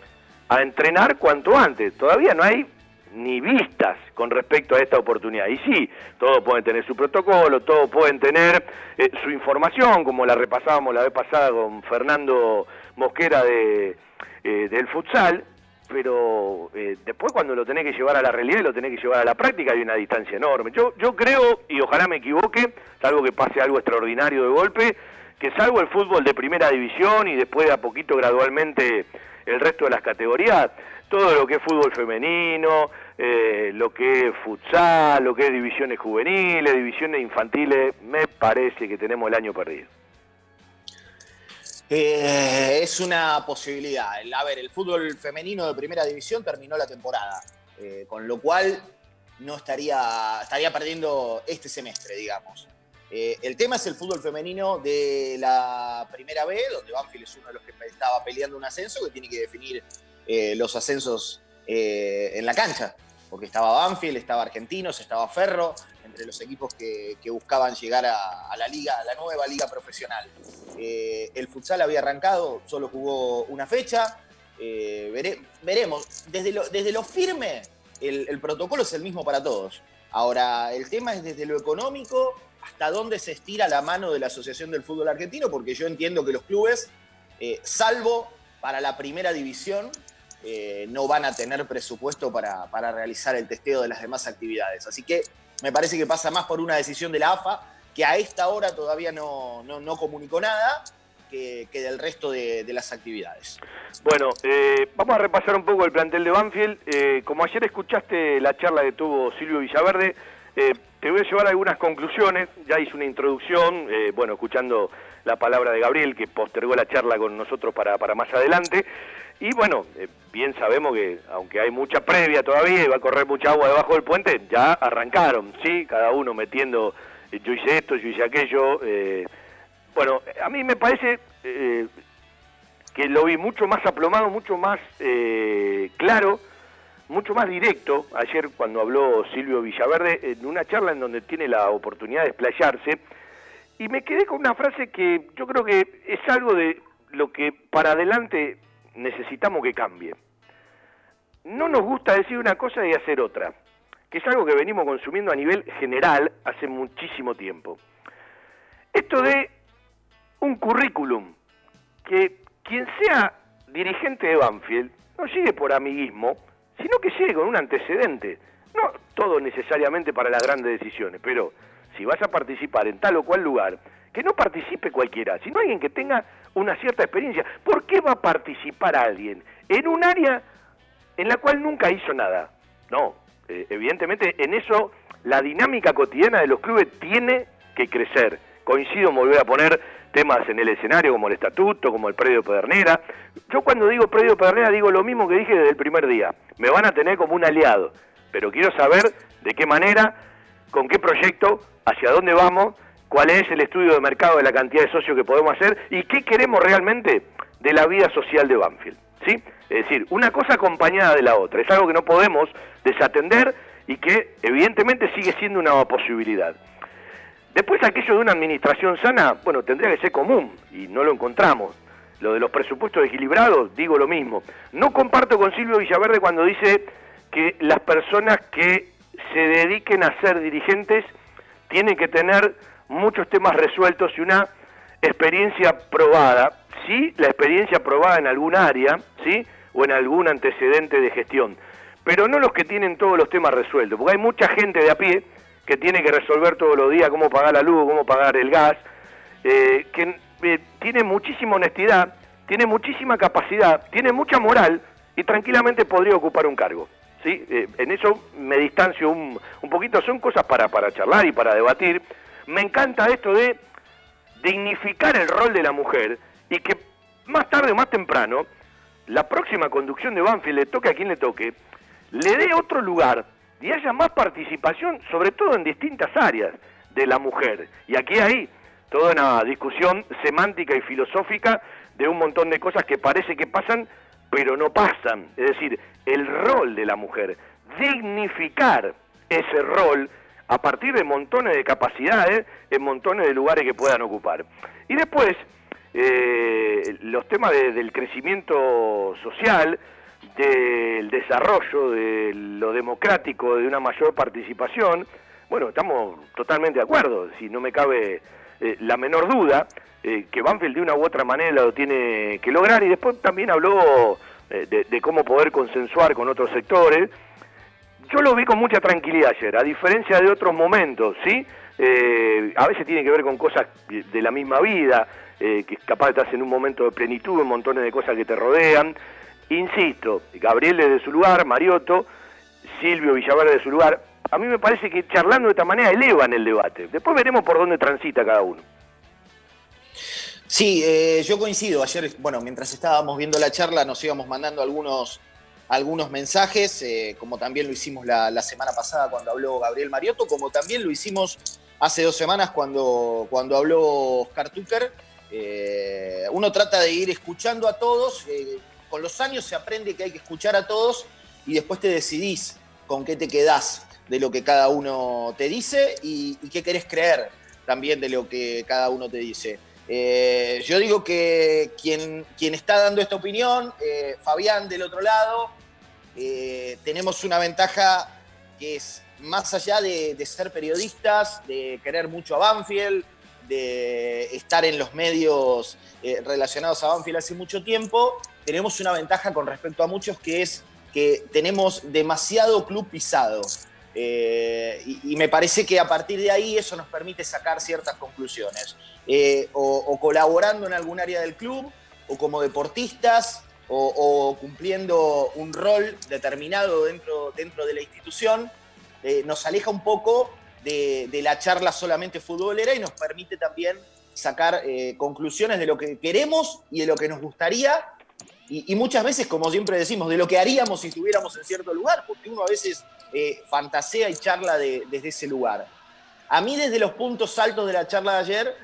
a entrenar cuanto antes. Todavía no hay ni vistas con respecto a esta oportunidad. Y sí, todos pueden tener su protocolo, todos pueden tener eh, su información, como la repasábamos la vez pasada con Fernando Mosquera de, eh, del futsal, pero eh, después cuando lo tenés que llevar a la realidad y lo tenés que llevar a la práctica hay una distancia enorme. Yo, yo creo, y ojalá me equivoque, salvo que pase algo extraordinario de golpe, que salvo el fútbol de primera división y después de a poquito gradualmente el resto de las categorías, todo lo que es fútbol femenino, eh, lo que es futsal, lo que es divisiones juveniles, divisiones infantiles, me parece que tenemos el año perdido. Eh, es una posibilidad. A ver, el fútbol femenino de primera división terminó la temporada, eh, con lo cual no estaría, estaría perdiendo este semestre, digamos. Eh, el tema es el fútbol femenino de la primera B, donde Banfield es uno de los que estaba peleando un ascenso, que tiene que definir los ascensos en la cancha, porque estaba Banfield, estaba Argentinos, estaba Ferro, entre los equipos que, buscaban llegar a, la liga, a la nueva liga profesional. Eh, el futsal había arrancado, solo jugó una fecha. Vere, veremos, desde lo, desde lo firme, el, el protocolo es el mismo para todos. Ahora, el tema es desde lo económico hasta dónde se estira la mano de la Asociación del Fútbol Argentino, porque yo entiendo que los clubes, eh, salvo para la primera división, eh, no van a tener presupuesto para, para, realizar el testeo de las demás actividades. Así que me parece que pasa más por una decisión de la AFA, que a esta hora todavía no, no, no comunicó nada, que, que, del resto de, de las actividades. Bueno, eh, vamos a repasar un poco el plantel de Banfield. Eh, como ayer escuchaste la charla que tuvo Silvio Villaverde, te voy a llevar algunas conclusiones. Ya hice una introducción, bueno, escuchando la palabra de Gabriel, que postergó la charla con nosotros para, para más adelante. Y bueno, eh, bien sabemos que, aunque hay mucha previa todavía y va a correr mucha agua debajo del puente, ya arrancaron, ¿sí? Cada uno metiendo, eh, yo hice esto, yo hice aquello. Eh, bueno, a mí me parece eh, que lo vi mucho más aplomado, mucho más claro mucho más directo, ayer cuando habló Silvio Villaverde, en una charla en donde tiene la oportunidad de explayarse, y me quedé con una frase que yo creo que es algo de lo que para adelante necesitamos que cambie. No nos gusta decir una cosa y hacer otra, que es algo que venimos consumiendo a nivel general hace muchísimo tiempo. Esto de un currículum, que quien sea dirigente de Banfield no llegue por amiguismo, sino que llegue con un antecedente. No todo necesariamente para las grandes decisiones, pero si vas a participar en tal o cual lugar, que no participe cualquiera, sino alguien que tenga una cierta experiencia. ¿Por qué va a participar alguien en un área en la cual nunca hizo nada? No, eh, evidentemente en eso la dinámica cotidiana de los clubes tiene que crecer, coincido en volver a poner temas en el escenario como el estatuto, como el predio Pedernera. Yo cuando digo predio Pedernera digo lo mismo que dije desde el primer día. Me van a tener como un aliado, pero quiero saber de qué manera, con qué proyecto, hacia dónde vamos, cuál es el estudio de mercado de la cantidad de socios que podemos hacer y qué queremos realmente de la vida social de Banfield. ¿sí? Es decir, una cosa acompañada de la otra. Es algo que no podemos desatender y que evidentemente sigue siendo una posibilidad. Después aquello de una administración sana, bueno, tendría que ser común y no lo encontramos. Lo de los presupuestos equilibrados, digo lo mismo. No comparto con Silvio Villaverde cuando dice que las personas que se dediquen a ser dirigentes tienen que tener muchos temas resueltos y una experiencia probada. Sí, la experiencia probada en algún área, ¿sí? O en algún antecedente de gestión. Pero no los que tienen todos los temas resueltos, porque hay mucha gente de a pie que tiene que resolver todos los días cómo pagar la luz, cómo pagar el gas, eh, que eh, tiene muchísima honestidad, tiene muchísima capacidad, tiene mucha moral y tranquilamente podría ocupar un cargo. ¿sí? Eh, en eso me distancio un, un poquito, son cosas para, para charlar y para debatir. Me encanta esto de dignificar el rol de la mujer y que más tarde o más temprano la próxima conducción de Banfield, le toque a quien le toque, le dé otro lugar y haya más participación, sobre todo en distintas áreas de la mujer. Y aquí hay toda una discusión semántica y filosófica de un montón de cosas que parece que pasan, pero no pasan. Es decir, el rol de la mujer, dignificar ese rol a partir de montones de capacidades, en montones de lugares que puedan ocupar. Y después, eh, los temas del crecimiento social, del desarrollo, de lo democrático, de una mayor participación, bueno, estamos totalmente de acuerdo, si no me cabe eh, la menor duda, eh, que Banfield de una u otra manera lo tiene que lograr y después también habló eh, de, de, cómo poder consensuar con otros sectores. Yo lo vi con mucha tranquilidad ayer, a diferencia de otros momentos, ¿sí? a veces tiene que ver con cosas de la misma vida, que capaz estás en un momento de plenitud, un montones de cosas que te rodean, Insisto, Gabriel desde su lugar, Mariotto, Silvio Villaverde de su lugar. A mí me parece que charlando de esta manera elevan el debate. Después veremos por dónde transita cada uno. Sí, eh, yo coincido. Ayer, bueno, mientras estábamos viendo la charla, nos íbamos mandando algunos, algunos mensajes, eh, como también lo hicimos la, semana pasada cuando habló Gabriel Mariotto, como también lo hicimos hace dos semanas cuando, cuando habló Oscar Tucker. Eh, uno trata de ir escuchando a todos con los años se aprende que hay que escuchar a todos y después te decidís con qué te quedás de lo que cada uno te dice y, qué querés creer también de lo que cada uno te dice. Eh, yo digo que quien, quien, está dando esta opinión, eh, Fabián del otro lado, eh, tenemos una ventaja que es más allá de, ser periodistas, de querer mucho a Banfield, de estar en los medios eh, relacionados a Banfield hace mucho tiempo, tenemos una ventaja con respecto a muchos que es que tenemos demasiado club pisado. Eh, y, me parece que a partir de ahí eso nos permite sacar ciertas conclusiones. O, o, colaborando en algún área del club, o como deportistas, o, cumpliendo un rol determinado dentro, dentro de la institución, eh, nos aleja un poco de, la charla solamente futbolera y nos permite también sacar eh, conclusiones de lo que queremos y de lo que nos gustaría y, muchas veces, como siempre decimos, de lo que haríamos si estuviéramos en cierto lugar, porque uno a veces eh, fantasea y charla de, desde ese lugar. A mí desde los puntos altos de la charla de ayer,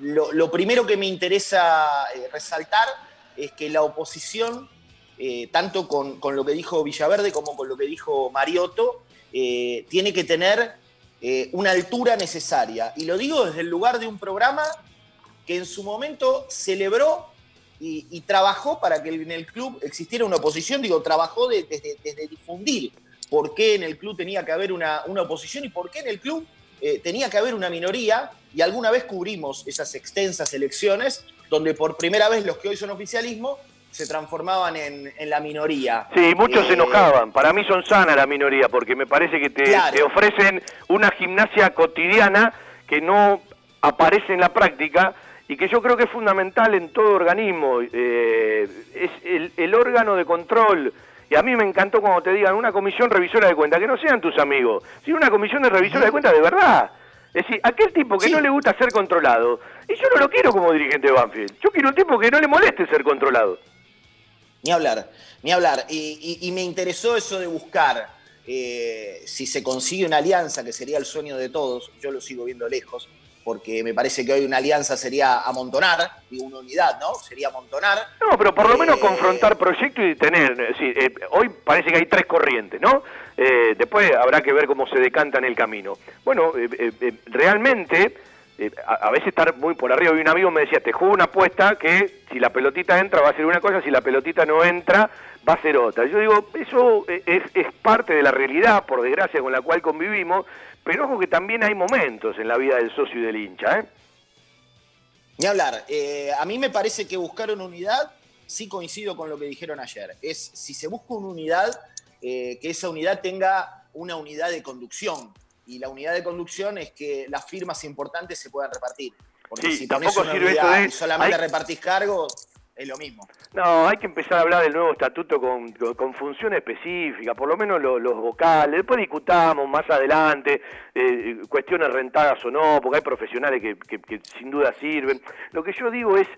lo, primero que me interesa resaltar es que la oposición, eh, tanto con, con, lo que dijo Villaverde como con lo que dijo Mariotto, eh, tiene que tener una altura necesaria. Y lo digo desde el lugar de un programa que en su momento celebró y, trabajó para que en el club existiera una oposición, digo, trabajó de, desde, desde, difundir por qué en el club tenía que haber una, una oposición y por qué en el club eh, tenía que haber una minoría, y alguna vez cubrimos esas extensas elecciones, donde por primera vez los que hoy son oficialismo se transformaban en, en la minoría. Sí, muchos eh, se enojaban. Para mí son sanas la minoría, porque me parece que te, claro. te ofrecen una gimnasia cotidiana que no aparece en la práctica y que yo creo que es fundamental en todo organismo. Eh, es el, el, órgano de control. Y a mí me encantó cuando te digan una comisión revisora de cuentas, que no sean tus amigos, sino una comisión de revisora de cuentas de verdad. Es decir, aquel tipo que no le gusta ser controlado, y yo no lo quiero como dirigente de Banfield, yo quiero un tipo que no le moleste ser controlado. Ni hablar, ni hablar. Y, y- y me interesó eso de buscar eh, si se consigue una alianza, que sería el sueño de todos, yo lo sigo viendo lejos, porque me parece que hoy una alianza sería amontonar, digo una unidad, ¿no? Sería amontonar. No, pero por lo menos Eh, confrontar proyectos y tener, es decir, eh, hoy parece que hay tres corrientes, ¿no? Eh, después habrá que ver cómo se decanta en el camino. Bueno, eh, eh, realmente, a, veces estar muy por arriba, y un amigo me decía, te juego una apuesta que si la pelotita entra va a ser una cosa, si la pelotita no entra va a ser otra. Yo digo, eso eh, es, parte de la realidad, por desgracia, con la cual convivimos, pero ojo que también hay momentos en la vida del socio y del hincha. Ni hablar. A mí me parece que buscar una unidad, sí coincido con lo que dijeron ayer. Es si se busca una unidad, eh, que esa unidad tenga una unidad de conducción. Y la unidad de conducción es que las firmas importantes se puedan repartir. Porque Sí, si tampoco una sirve esto de- solamente hay- repartís cargos, es lo mismo. No, hay que empezar a hablar del nuevo estatuto con, con, con función específica, por lo menos lo- los vocales. Después discutamos más adelante eh, cuestiones rentadas o no, porque hay profesionales que, que- que sin duda sirven. Lo que yo digo es,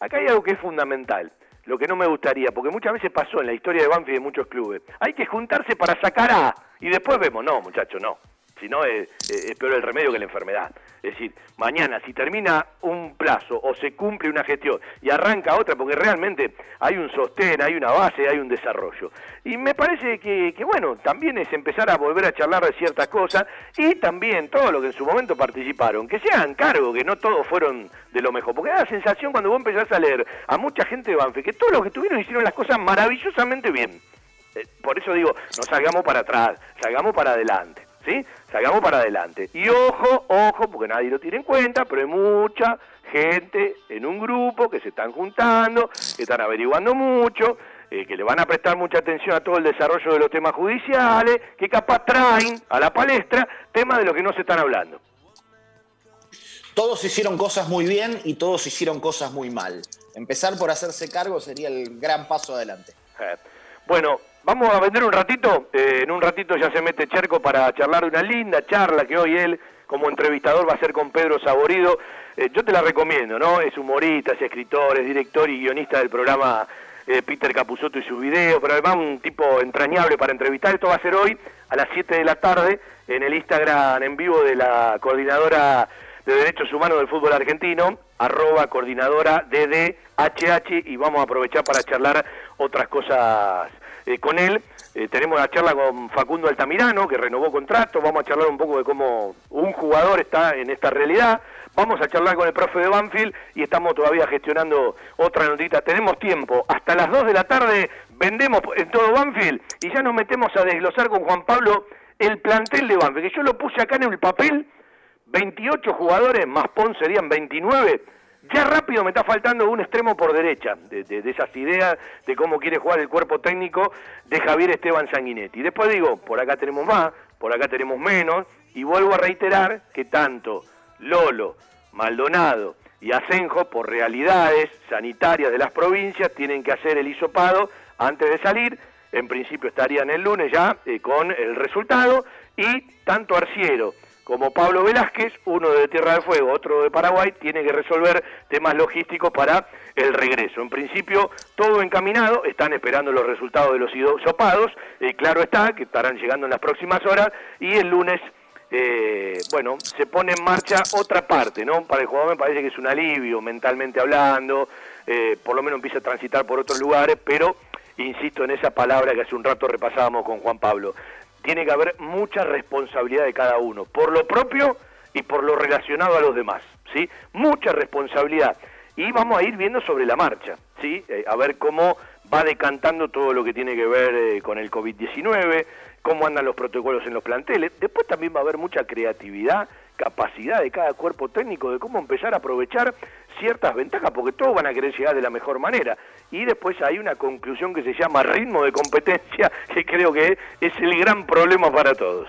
acá hay algo que es fundamental, lo que no me gustaría, porque muchas veces pasó en la historia de Banfield y de muchos clubes. Hay que juntarse para sacar A y después vemos, no, muchachos, no. Si no, es, es peor el remedio que la enfermedad. Es decir, mañana, si termina un plazo o se cumple una gestión y arranca otra, porque realmente hay un sostén, hay una base, hay un desarrollo. Y me parece que, que, bueno, también es empezar a volver a charlar de ciertas cosas y también todos los que en su momento participaron, que se hagan cargo, que no todos fueron de lo mejor. Porque da la sensación cuando vos empezás a leer a mucha gente de Banfield, que todos los que estuvieron hicieron las cosas maravillosamente bien. Eh, por eso digo, no salgamos para atrás, salgamos para adelante, ¿sí? Salgamos para adelante. Y ojo, ojo, porque nadie lo tiene en cuenta, pero hay mucha gente en un grupo que se están juntando, que están averiguando mucho, eh, que le van a prestar mucha atención a todo el desarrollo de los temas judiciales, que capaz traen a la palestra temas de los que no se están hablando. Todos hicieron cosas muy bien y todos hicieron cosas muy mal. Empezar por hacerse cargo sería el gran paso adelante. Eh, Bueno, vamos a vender un ratito. eh, en un ratito ya se mete Cherco para charlar una linda charla que hoy él, como entrevistador, va a hacer con Pedro Saborido. Eh, yo te la recomiendo, ¿no? Es humorista, es escritor, es director y guionista del programa eh, Peter Capusotto y sus videos, pero además un tipo entrañable para entrevistar. Esto va a ser hoy a las 7 de la tarde en el Instagram en vivo de la coordinadora de Derechos Humanos del Fútbol Argentino, arroba coordinadora DDHH, y vamos a aprovechar para charlar otras cosas eh, con él. Eh, tenemos la charla con Facundo Altamirano, que renovó contrato, vamos a charlar un poco de cómo un jugador está en esta realidad. Vamos a charlar con el profe de Banfield y estamos todavía gestionando otra notita. Tenemos tiempo. Hasta las 2 de la tarde vendemos en todo Banfield y ya nos metemos a desglosar con Juan Pablo el plantel de Banfield, que yo lo puse acá en el papel 28 jugadores, más Pon serían 29. Ya rápido me está faltando un extremo por derecha, de, de- esas ideas de cómo quiere jugar el cuerpo técnico de Javier Esteban Sanguinetti. Después digo, por acá tenemos más, por acá tenemos menos, y vuelvo a reiterar que tanto Lolo, Maldonado y Asenjo, por realidades sanitarias de las provincias, tienen que hacer el hisopado antes de salir. En principio estarían el lunes ya eh, con el resultado, y tanto Arciero como Pablo Velázquez, uno de Tierra del Fuego, otro de Paraguay, tiene que resolver temas logísticos para el regreso. En principio, todo encaminado, están esperando los resultados de los hisopados, eh, claro está, que estarán llegando en las próximas horas, y el lunes, eh, bueno, se pone en marcha otra parte, ¿no? Para el jugador me parece que es un alivio, mentalmente hablando, eh, por lo menos empieza a transitar por otros lugares, pero insisto en esa palabra que hace un rato repasábamos con Juan Pablo tiene que haber mucha responsabilidad de cada uno, por lo propio y por lo relacionado a los demás, ¿sí? Mucha responsabilidad. Y vamos a ir viendo sobre la marcha, ¿sí? Eh, a ver cómo va decantando todo lo que tiene que ver eh, con el COVID-19, cómo andan los protocolos en los planteles. Después también va a haber mucha creatividad, capacidad de cada cuerpo técnico de cómo empezar a aprovechar ciertas ventajas, porque todos van a querer llegar de la mejor manera. Y después hay una conclusión que se llama ritmo de competencia, <laughs> que creo que es el gran problema para todos.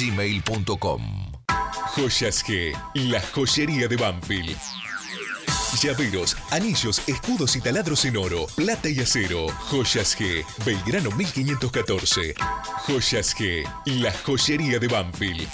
Liderarbanfield.gmail.com Joyas G, la joyería de Banfield. Llaveros, anillos, escudos y taladros en oro, plata y acero. Joyas G, Belgrano 1514. Joyas G, la joyería de Banfield.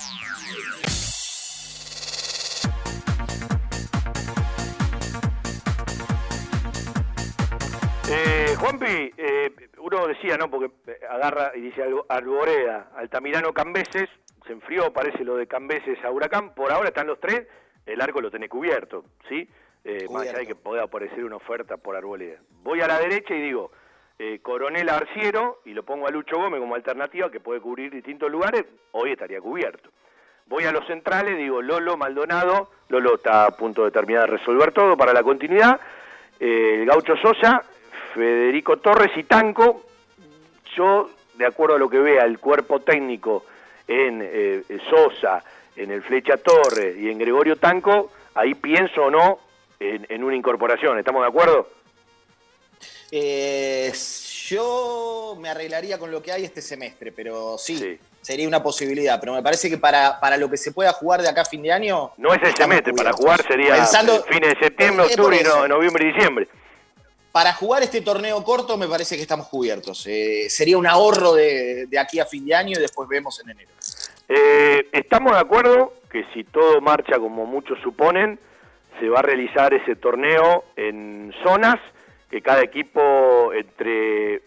Eh, Juanpi, eh, uno decía, ¿no? Porque agarra y dice algo, Arboreda, Altamirano, Cambeses, se enfrió, parece lo de Cambeses a Huracán, por ahora están los tres, el arco lo tenés cubierto, ¿sí? Eh, más allá de que pueda aparecer una oferta por Arboleda. Voy a la derecha y digo, eh, Coronel Arciero, y lo pongo a Lucho Gómez como alternativa, que puede cubrir distintos lugares, hoy estaría cubierto. Voy a los centrales, digo Lolo Maldonado, Lolo está a punto de terminar de resolver todo para la continuidad, eh, el Gaucho Sosa, Federico Torres y Tanco, yo, de acuerdo a lo que vea el cuerpo técnico en eh, Sosa, en el Flecha Torres y en Gregorio Tanco, ahí pienso o no en, en una incorporación, ¿estamos de acuerdo? Eh, yo me arreglaría con lo que hay este semestre, pero sí, sería una posibilidad. Pero me parece que para, para lo que se pueda jugar de acá a fin de año. No es el semestre, para jugar sería Pensando- fines de septiembre, Eh, eh, octubre, y no- noviembre y diciembre. Para jugar este torneo corto, me parece que estamos cubiertos. Eh, sería un ahorro de, aquí a fin de año y después vemos en enero. Eh, estamos de acuerdo que si todo marcha como muchos suponen, se va a realizar ese torneo en zonas, que cada equipo entre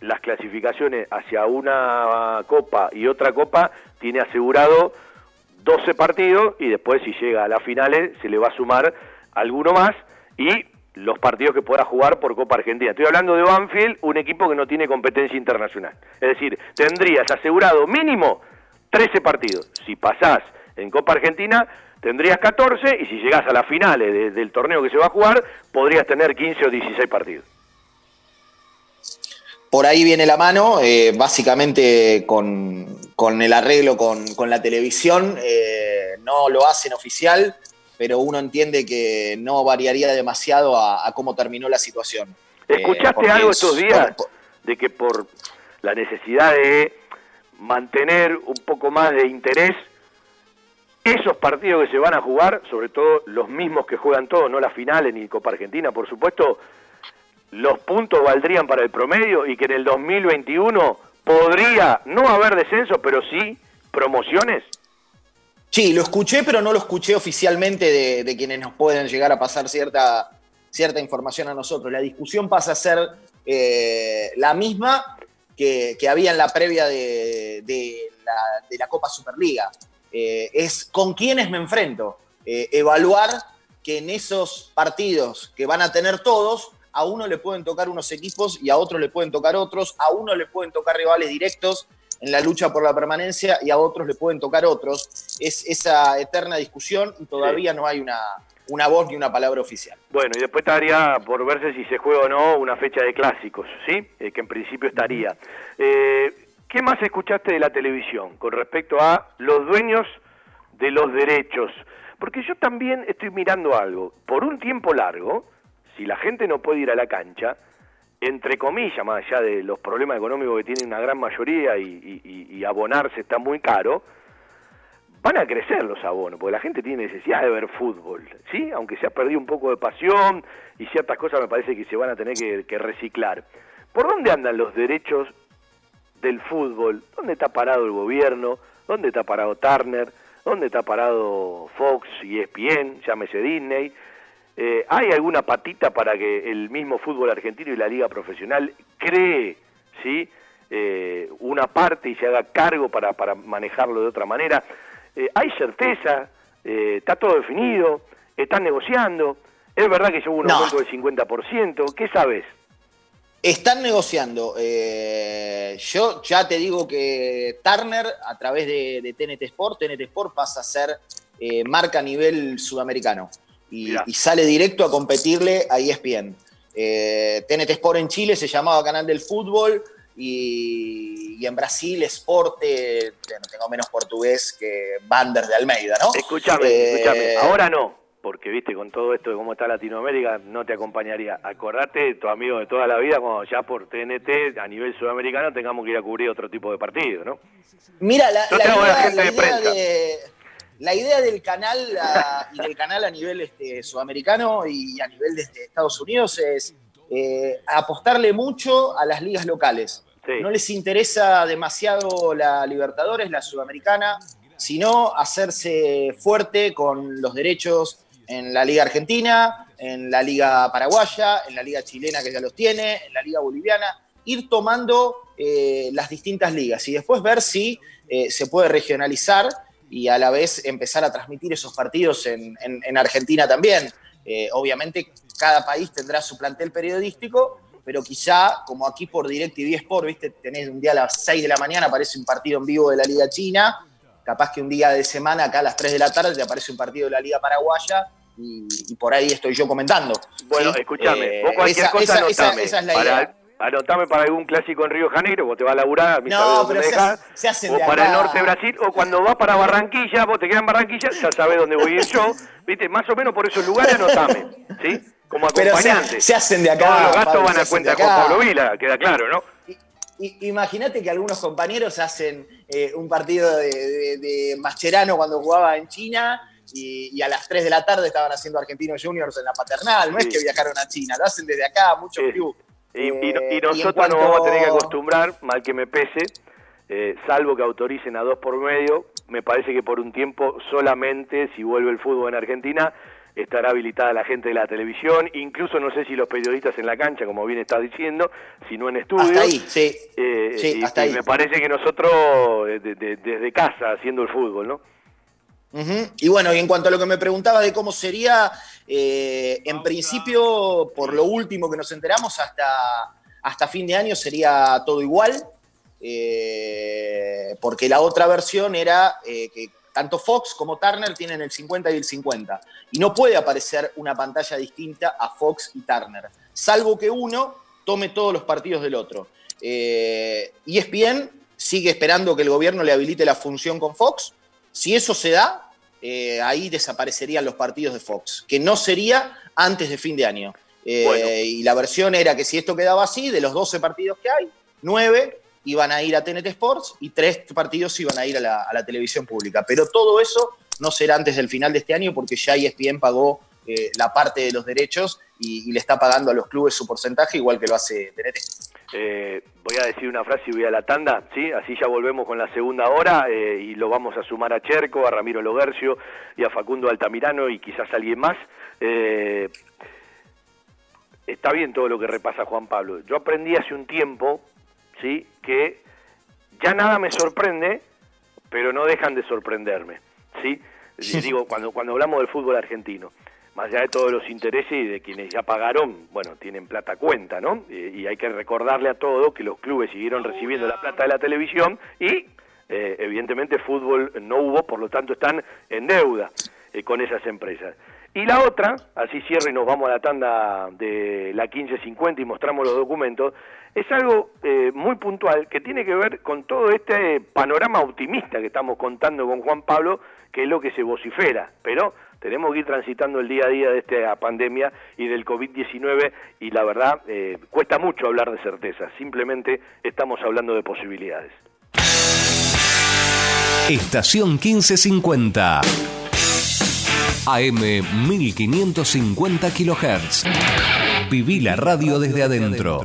las clasificaciones hacia una copa y otra copa tiene asegurado 12 partidos y después si llega a las finales se le va a sumar alguno más y los partidos que pueda jugar por Copa Argentina. Estoy hablando de Banfield, un equipo que no tiene competencia internacional. Es decir, tendrías asegurado mínimo 13 partidos. Si pasás en Copa Argentina, tendrías 14 y si llegás a las finales de- del torneo que se va a jugar, podrías tener 15 o 16 partidos. Por ahí viene la mano, eh, básicamente con, con el arreglo con, con la televisión. eh, no lo hacen oficial, pero uno entiende que no variaría demasiado a, a cómo terminó la situación. Eh, ¿Escuchaste algo es- estos días por- de que por la necesidad de mantener un poco más de interés, esos partidos que se van a jugar, sobre todo los mismos que juegan todos, no las finales ni Copa Argentina, por supuesto, los puntos valdrían para el promedio y que en el 2021 podría no haber descenso, pero sí promociones? Sí, lo escuché, pero no lo escuché oficialmente de, quienes nos pueden llegar a pasar cierta, cierta información a nosotros. La discusión pasa a ser eh, la misma que, había en la previa de, de la, de la Copa Superliga. Eh, es con quiénes me enfrento. Eh, evaluar que en esos partidos que van a tener todos, a uno le pueden tocar unos equipos y a otro le pueden tocar otros, a uno le pueden tocar rivales directos en la lucha por la permanencia y a otros le pueden tocar otros. Es esa eterna discusión y todavía no hay una, una voz ni una palabra oficial. Bueno, y después estaría por verse si se juega o no una fecha de clásicos, ¿sí? Eh, que en principio estaría. Eh, ¿Qué más escuchaste de la televisión con respecto a los dueños de los derechos? Porque yo también estoy mirando algo. Por un tiempo largo, si la gente no puede ir a la cancha, entre comillas, más allá de los problemas económicos que tiene una gran mayoría y, abonarse está muy caro, van a crecer los abonos, porque la gente tiene necesidad de ver fútbol, ¿sí? Aunque se ha perdido un poco de pasión y ciertas cosas me parece que se van a tener que, que reciclar. ¿Por dónde andan los derechos del fútbol? ¿Dónde está parado el gobierno? ¿Dónde está parado Turner? ¿Dónde está parado Fox y ESPN? Llámese Disney. Eh, ¿Hay alguna patita para que el mismo fútbol argentino y la liga profesional cree ¿sí? Eh, una parte y se haga cargo para, para manejarlo de otra manera? Eh, ¿Hay certeza? ¿Está todo definido? ¿Están negociando? ¿Es verdad que hubo un no. del 50%? ¿Qué sabes? Están negociando. Yo ya te digo que Turner, a través de, TNT Sport, TNT Sport pasa a ser marca a nivel sudamericano y, y sale directo a competirle a ESPN. Eh, TNT Sport en Chile se llamaba Canal del Fútbol y, y en Brasil Esporte, eh, bueno, tengo menos portugués que Banders de Almeida, ¿no? Escúchame, eh, escúchame, ahora no, porque viste, con todo esto de cómo está Latinoamérica, no te acompañaría. Acordate tu amigo de toda la vida, cuando ya por TNT a nivel sudamericano tengamos que ir a cubrir otro tipo de partido, ¿no? Mira, la, gente de, de la idea del canal a, y del canal a nivel este, sudamericano y a nivel de Estados Unidos es eh, apostarle mucho a las ligas locales. No les interesa demasiado la Libertadores, la Sudamericana, sino hacerse fuerte con los derechos en la Liga Argentina, en la Liga Paraguaya, en la Liga Chilena que ya los tiene, en la Liga Boliviana, ir tomando eh, las distintas ligas y después ver si eh, se puede regionalizar y a la vez empezar a transmitir esos partidos en, Argentina también. Eh, obviamente cada país tendrá su plantel periodístico, pero quizá como aquí por DirecTV Sport, viste, tenés un día a las 6 de la mañana aparece un partido en vivo de la Liga China, capaz que un día de semana acá a las 3 de la tarde aparece un partido de la Liga Paraguaya y, por ahí estoy yo comentando. Bueno, escúchame, eh, vos cualquier esa, cosa esa, esa, es la idea anotame para algún clásico en Río Janeiro, vos te vas a laburar, mis no, pero se, o para el norte Brasil, o cuando vas para Barranquilla, vos te quedas en Barranquilla, ya sabés dónde voy a ir yo, viste, más o menos por esos lugares anotame, ¿sí? Como acompañante. Se, hacen de acá. Todos los gastos van a cuenta con Pablo Vila, queda claro, ¿no? Imagínate que algunos compañeros hacen eh, un partido de, de, Mascherano cuando jugaba en China, y, a las 3 de la tarde estaban haciendo Argentinos Juniors en la paternal. No es que viajaron a China, lo hacen desde acá, muchos sí. clubes. Y, y, y eh, nosotros nos vamos a tener que acostumbrar, mal que me pese, eh, salvo que autoricen a dos por medio, me parece que por un tiempo solamente, si vuelve el fútbol en Argentina, estará habilitada la gente de la televisión, incluso no sé si los periodistas en la cancha, como bien estás diciendo, sino en estudios. Hasta ahí, sí. Eh, y, me parece que nosotros, desde casa, haciendo el fútbol, ¿no? Y bueno, y en cuanto a lo que me preguntaba de cómo sería, eh, en principio, por lo último que nos enteramos, hasta, hasta fin de año sería todo igual, eh, porque la otra versión era eh, que tanto Fox como Turner tienen el 50 y el 50, y no puede aparecer una pantalla distinta a Fox y Turner, salvo que uno tome todos los partidos del otro. y ESPN sigue esperando que el gobierno le habilite la función con Fox, si eso se da, eh, ahí desaparecerían los partidos de Fox, que no sería antes de fin de año. Eh, y la versión era que si esto quedaba así, de los 12 partidos que hay, 9 iban a ir a TNT Sports y 3 partidos iban a ir a la, televisión pública. Pero todo eso no será antes del final de este año porque ya ESPN pagó eh, la parte de los derechos y, y, le está pagando a los clubes su porcentaje igual que lo hace TNT. Eh, voy a decir una frase y voy a la tanda, ¿sí? Así ya volvemos con la segunda hora eh, y lo vamos a sumar a Cherco, a Ramiro Logercio y a Facundo Altamirano y quizás alguien más. Eh, está bien todo lo que repasa Juan Pablo. Yo aprendí hace un tiempo, ¿sí? Que ya nada me sorprende, pero no dejan de sorprenderme, ¿sí? sí. <laughs> Digo, cuando, cuando hablamos del fútbol argentino más allá de todos los intereses y de quienes ya pagaron, bueno, tienen plata cuenta, ¿no? Y, hay que recordarle a todos que los clubes siguieron recibiendo la plata de la televisión y, eh, evidentemente, fútbol no hubo, por lo tanto están en deuda eh, con esas empresas. Y la otra, así cierro y nos vamos a la tanda de la 1550 y mostramos los documentos, es algo eh, muy puntual que tiene que ver con todo este panorama optimista que estamos contando con Juan Pablo que es lo que se vocifera, pero tenemos que ir transitando el día a día de esta pandemia y del COVID-19 y la verdad eh, cuesta mucho hablar de certezas, simplemente estamos hablando de posibilidades. Estación 1550 AM 1550 kHz Viví la radio desde adentro.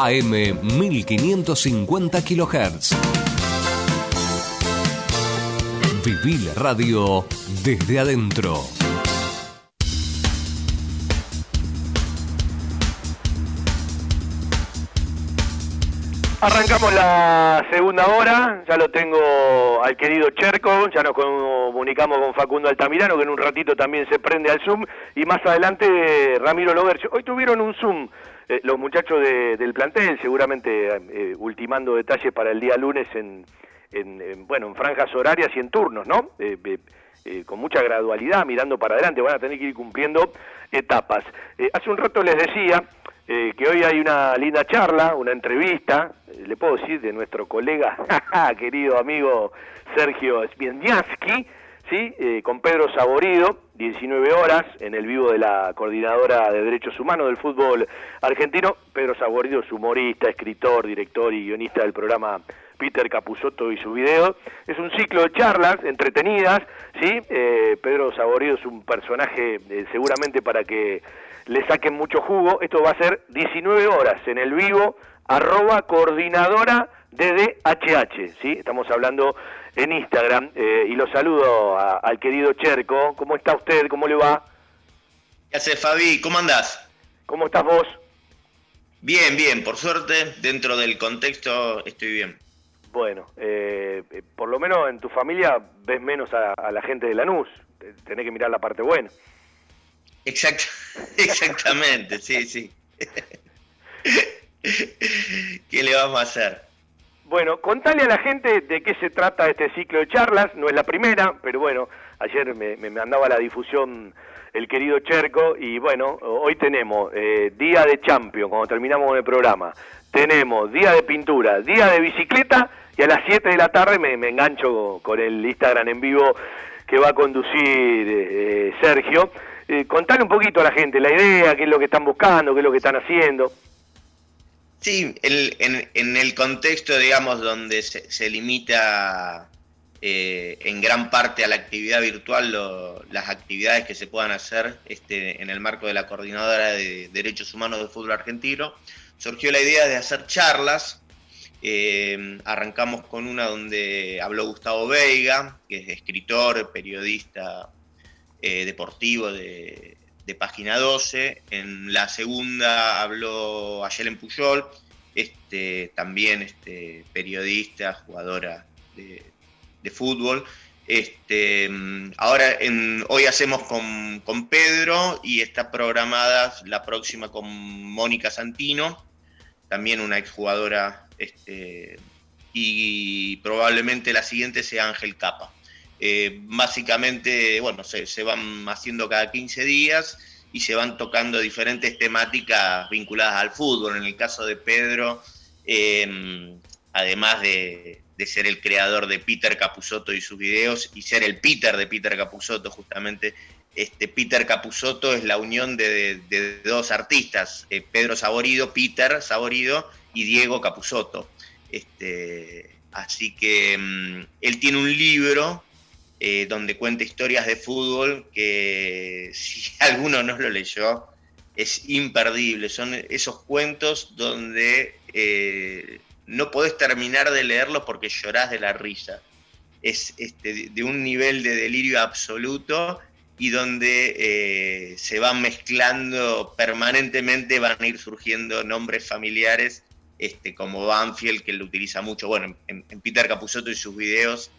AM 1550 kHz. Viví la radio desde adentro. Arrancamos la segunda hora, ya lo tengo al querido Cherco, ya nos comunicamos con Facundo Altamirano, que en un ratito también se prende al Zoom, y más adelante Ramiro Lovercio. Hoy tuvieron un Zoom eh, los muchachos del plantel, seguramente eh, ultimando detalles para el día lunes en, bueno, en franjas horarias y en turnos, ¿no? Eh, con mucha gradualidad, mirando para adelante, van a tener que ir cumpliendo etapas. hace un rato les decía eh, que hoy hay una linda charla, una entrevista, eh, le puedo decir, de nuestro colega, <laughs> querido amigo Sergio Spiendiansky, ¿sí? Eh, con Pedro Saborido, 19 horas, en el vivo de la Coordinadora de Derechos Humanos del Fútbol Argentino. Pedro Saborido es humorista, escritor, director y guionista del programa Peter Capusotto y su video. Es un ciclo de charlas entretenidas, ¿sí? Pedro Saborido es un personaje seguramente para que le saquen mucho jugo. Esto va a ser 19 horas en el vivo, arroba coordinadora DDHH, ¿sí? Estamos hablando en Instagram eh, y lo saludo al querido Cherco. ¿Cómo está usted? ¿Cómo le va? ¿Qué hace Fabi? ¿Cómo andás? ¿Cómo estás vos? Bien, bien, por suerte, dentro del contexto estoy bien. Bueno, eh, eh, por lo menos en tu familia ves menos a, a la gente de Lanús, tenés que mirar la parte buena. Exacto, <laughs> exactamente, sí, sí. <laughs> ¿Qué le vamos a hacer? Bueno, contale a la gente de qué se trata este ciclo de charlas, no es la primera, pero bueno, ayer me, me mandaba la difusión el querido Cherco y bueno, hoy tenemos eh, día de champion, cuando terminamos con el programa, tenemos día de pintura, día de bicicleta y a las 7 de la tarde me, engancho con el Instagram en vivo que va a conducir eh, Sergio. Eh, contale un poquito a la gente la idea, qué es lo que están buscando, qué es lo que están haciendo. Sí, en, el contexto, digamos, donde se, limita eh, en gran parte a la actividad virtual las actividades que se puedan hacer este, en el marco de la Coordinadora de Derechos Humanos del Fútbol Argentino, surgió la idea de hacer charlas. Eh, arrancamos con una donde habló Gustavo Veiga, que es escritor, periodista, eh, deportivo de, Página 12. En la segunda habló Ayelen Puyol, este, también este, periodista, jugadora de, fútbol. Este, ahora hoy hacemos con, con, Pedro y está programada la próxima con Mónica Santino, también una exjugadora, este, y probablemente la siguiente sea Ángel Capa. Eh, básicamente, bueno, se, van haciendo cada 15 días y se van tocando diferentes temáticas vinculadas al fútbol. En el caso de Pedro, em, además de, ser el creador de Peter Capusotto y sus videos y ser el Peter de Peter Capusotto, justamente, este Peter Capusotto es la unión de, dos artistas, eh, Pedro Saborido, Peter Saborido y Diego Capusotto. Este, así que em, él tiene un libro eh, donde cuenta historias de fútbol que <laughs> si alguno no lo leyó, es imperdible. Son esos cuentos donde eh, no podés terminar de leerlos porque llorás de la risa. Es este, de un nivel de delirio absoluto y donde eh, se van mezclando permanentemente, van a ir surgiendo nombres familiares este, como Banfield, que lo utiliza mucho. Bueno, en, en Peter Capusotto y sus videos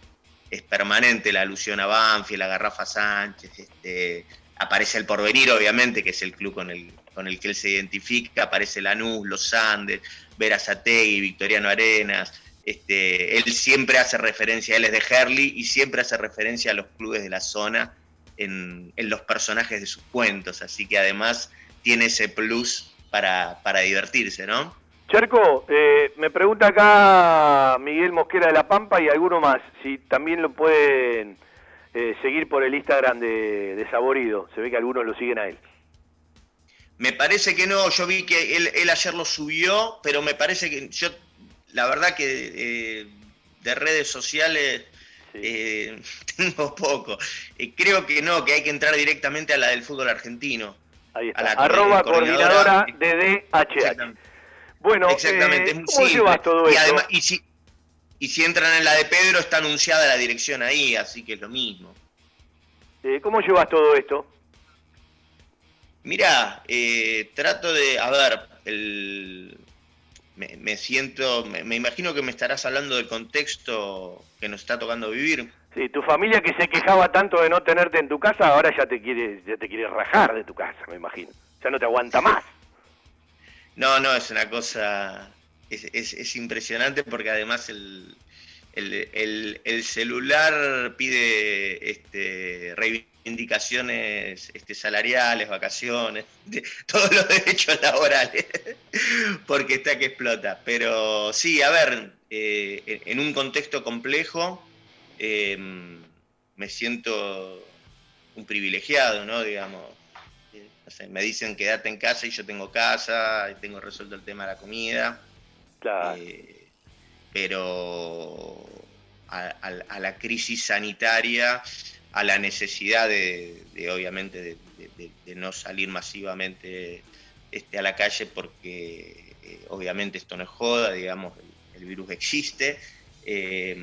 es permanente la alusión a Banfield, a Garrafa Sánchez, este, aparece el Porvenir, obviamente, que es el club con el, con el que él se identifica, aparece Lanús, Los Andes, Verazategui, Victoriano Arenas, este, él siempre hace referencia, él es de Herley y siempre hace referencia a los clubes de la zona en, los personajes de sus cuentos, así que además tiene ese plus para, para divertirse, ¿no? Charco, eh, me pregunta acá Miguel Mosquera de La Pampa y alguno más, si también lo pueden eh, seguir por el Instagram de, Saborido. Se ve que algunos lo siguen a él. Me parece que no, yo vi que él, ayer lo subió, pero me parece que yo, la verdad que eh, de redes sociales <laughs> tengo poco. creo que no, que hay que entrar directamente a la del fútbol argentino. Ahí está. Arroba coordinadora, de DDHH. Bueno, Exactamente, eh, ¿cómo llevas todo y esto? y, si, y si entran en la de Pedro, está anunciada la dirección ahí, así que es lo mismo. Eh, ¿Cómo llevas todo esto? Mira, eh, trato de, a ver, el, me, me siento, me, me imagino que me estarás hablando del contexto que nos está tocando vivir. Sí, tu familia que se quejaba tanto de no tenerte en tu casa, ahora ya te quiere, ya te quiere rajar de tu casa, me imagino. Ya no te aguanta más. No, no, es una cosa, es, es- es impresionante porque además el, el, el- el celular pide este, reivindicaciones este, salariales, vacaciones, <laughs> todos los derechos laborales, <laughs> porque está que explota. Pero sí, a ver, eh, en- un contexto complejo eh, me siento un privilegiado, ¿no? Digamos, no sé, me dicen quédate en casa y yo tengo casa, y tengo resuelto el tema de la comida. Eh, pero a, a- a la crisis sanitaria, a la necesidad de, de, obviamente de, de- de- de no salir masivamente este, a la calle porque eh, obviamente esto no es joda, digamos, el, el virus existe. Eh,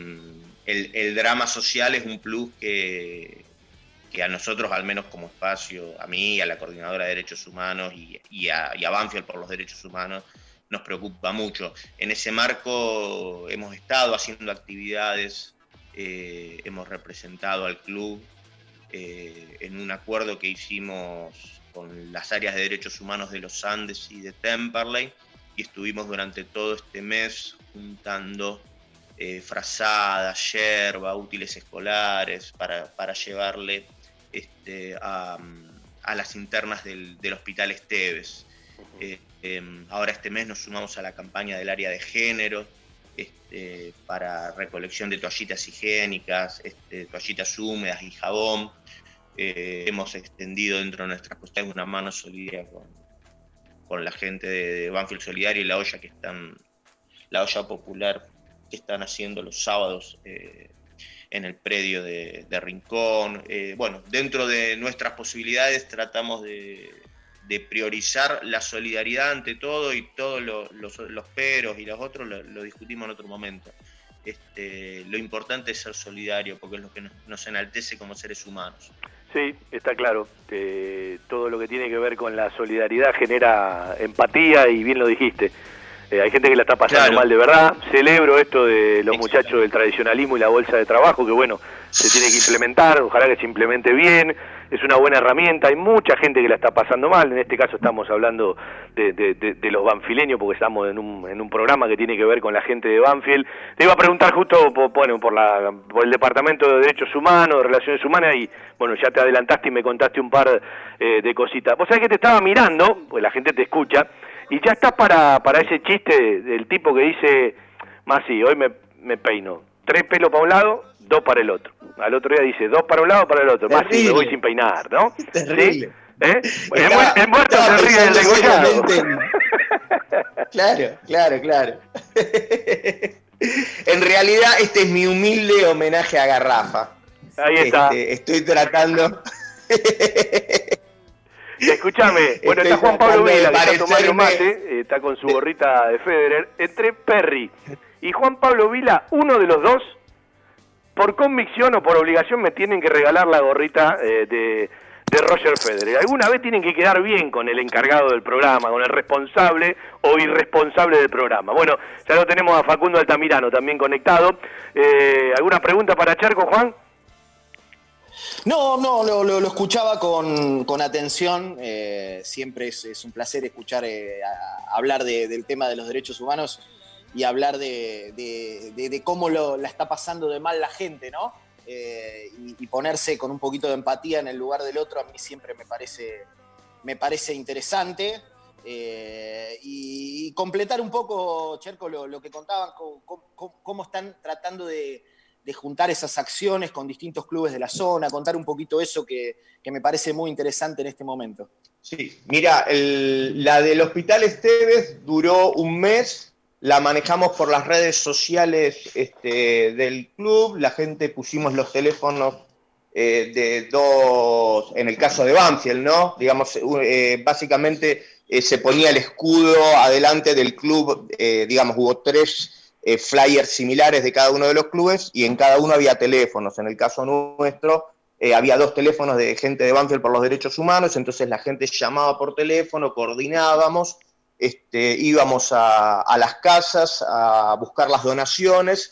el, el drama social es un plus que, que a nosotros, al menos como espacio, a mí, a la Coordinadora de Derechos Humanos y, a, y Banfield por los Derechos Humanos, nos preocupa mucho. En ese marco hemos estado haciendo actividades, eh, hemos representado al club eh, en un acuerdo que hicimos con las áreas de derechos humanos de los Andes y de Temperley y estuvimos durante todo este mes juntando eh, frazadas, yerba, útiles escolares para, para llevarle este, a, a las internas del, del Hospital Esteves. Eh, em, ahora este mes nos sumamos a la campaña del área de género este, para recolección de toallitas higiénicas, este, toallitas húmedas y jabón. Eh, hemos extendido dentro de nuestras cuestiones una mano solidaria con, con la gente de, de Banfield Solidario y la olla que están, la olla popular que están haciendo los sábados eh, en el predio de, de Rincón. Eh, bueno, dentro de nuestras posibilidades tratamos de, priorizar la solidaridad ante todo y todos lo- los, los peros y los otros lo, discutimos en otro momento. Este, lo importante es ser solidario porque es lo que nos, nos enaltece como seres humanos. Sí, está claro. todo lo que tiene que ver con la solidaridad genera empatía y bien lo dijiste. Eh, hay gente que la está pasando Claro. mal de verdad. Celebro esto de los muchachos del tradicionalismo y la bolsa de trabajo, que bueno, se tiene que implementar, ojalá que se implemente bien. Es una buena herramienta. Hay mucha gente que la está pasando mal. En este caso estamos hablando de, de- de- de los banfileños, porque estamos en un, en un programa que tiene que ver con la gente de Banfield. Te iba a preguntar justo por, bueno, por, la, por el Departamento de Derechos Humanos, de Relaciones Humanas, y bueno, ya te adelantaste y me contaste un par eh, de cositas. Vos sabés que te estaba mirando, pues la gente te escucha, y ya estás para, para ese chiste del tipo que dice, más sí, hoy me, me peino. Tres pelos para un lado, dos para el otro. Al otro día dice, dos para un lado, para el otro. Más sí, me voy sin peinar, ¿no? <laughs> Terrible. ¿Sí? ¿Eh? Estaba- en muerto se ríe degollado. <laughs> Claro, claro, claro. <laughs> en realidad este es mi humilde homenaje a Garrafa. Ahí está. Este, estoy tratando. Escúchame, <laughs> bueno, Estoy está Juan Pablo Vila, que está tomando mate, eh, está con su gorrita de Federer, entre Perry y Juan Pablo Vila, uno de los dos, por convicción o por obligación me tienen que regalar la gorrita eh, de, de Roger Federer. Alguna vez tienen que quedar bien con el encargado del programa, con el responsable o irresponsable del programa. Bueno, ya lo tenemos a Facundo Altamirano también conectado. Eh, ¿Alguna pregunta para Charco, Juan? No, no, lo, escuchaba con, con atención. eh, siempre es, un placer escuchar eh, hablar de- del tema de los derechos humanos y hablar de, cómo lo, la está pasando de mal la gente, ¿no? Eh, y, ponerse con un poquito de empatía en el lugar del otro a mí siempre me parece, me parece interesante. Y, completar un poco, Cherco, lo, que contaban, cómo están tratando de, de juntar esas acciones con distintos clubes de la zona, contar un poquito eso que, que me parece muy interesante en este momento. Sí, mira, la del Hospital Esteves duró un mes, la manejamos por las redes sociales este, del club, la gente pusimos los teléfonos eh, de dos, en el caso de Banfield, ¿no? Digamos, eh, básicamente eh, se ponía el escudo adelante del club, digamos, hubo tres eh, flyers similares de cada uno de los clubes y en cada uno había teléfonos. En el caso nuestro, eh, había dos teléfonos de gente de Banfield por los derechos humanos, entonces la gente llamaba por teléfono, coordinábamos este, íbamos a, a las casas a buscar las donaciones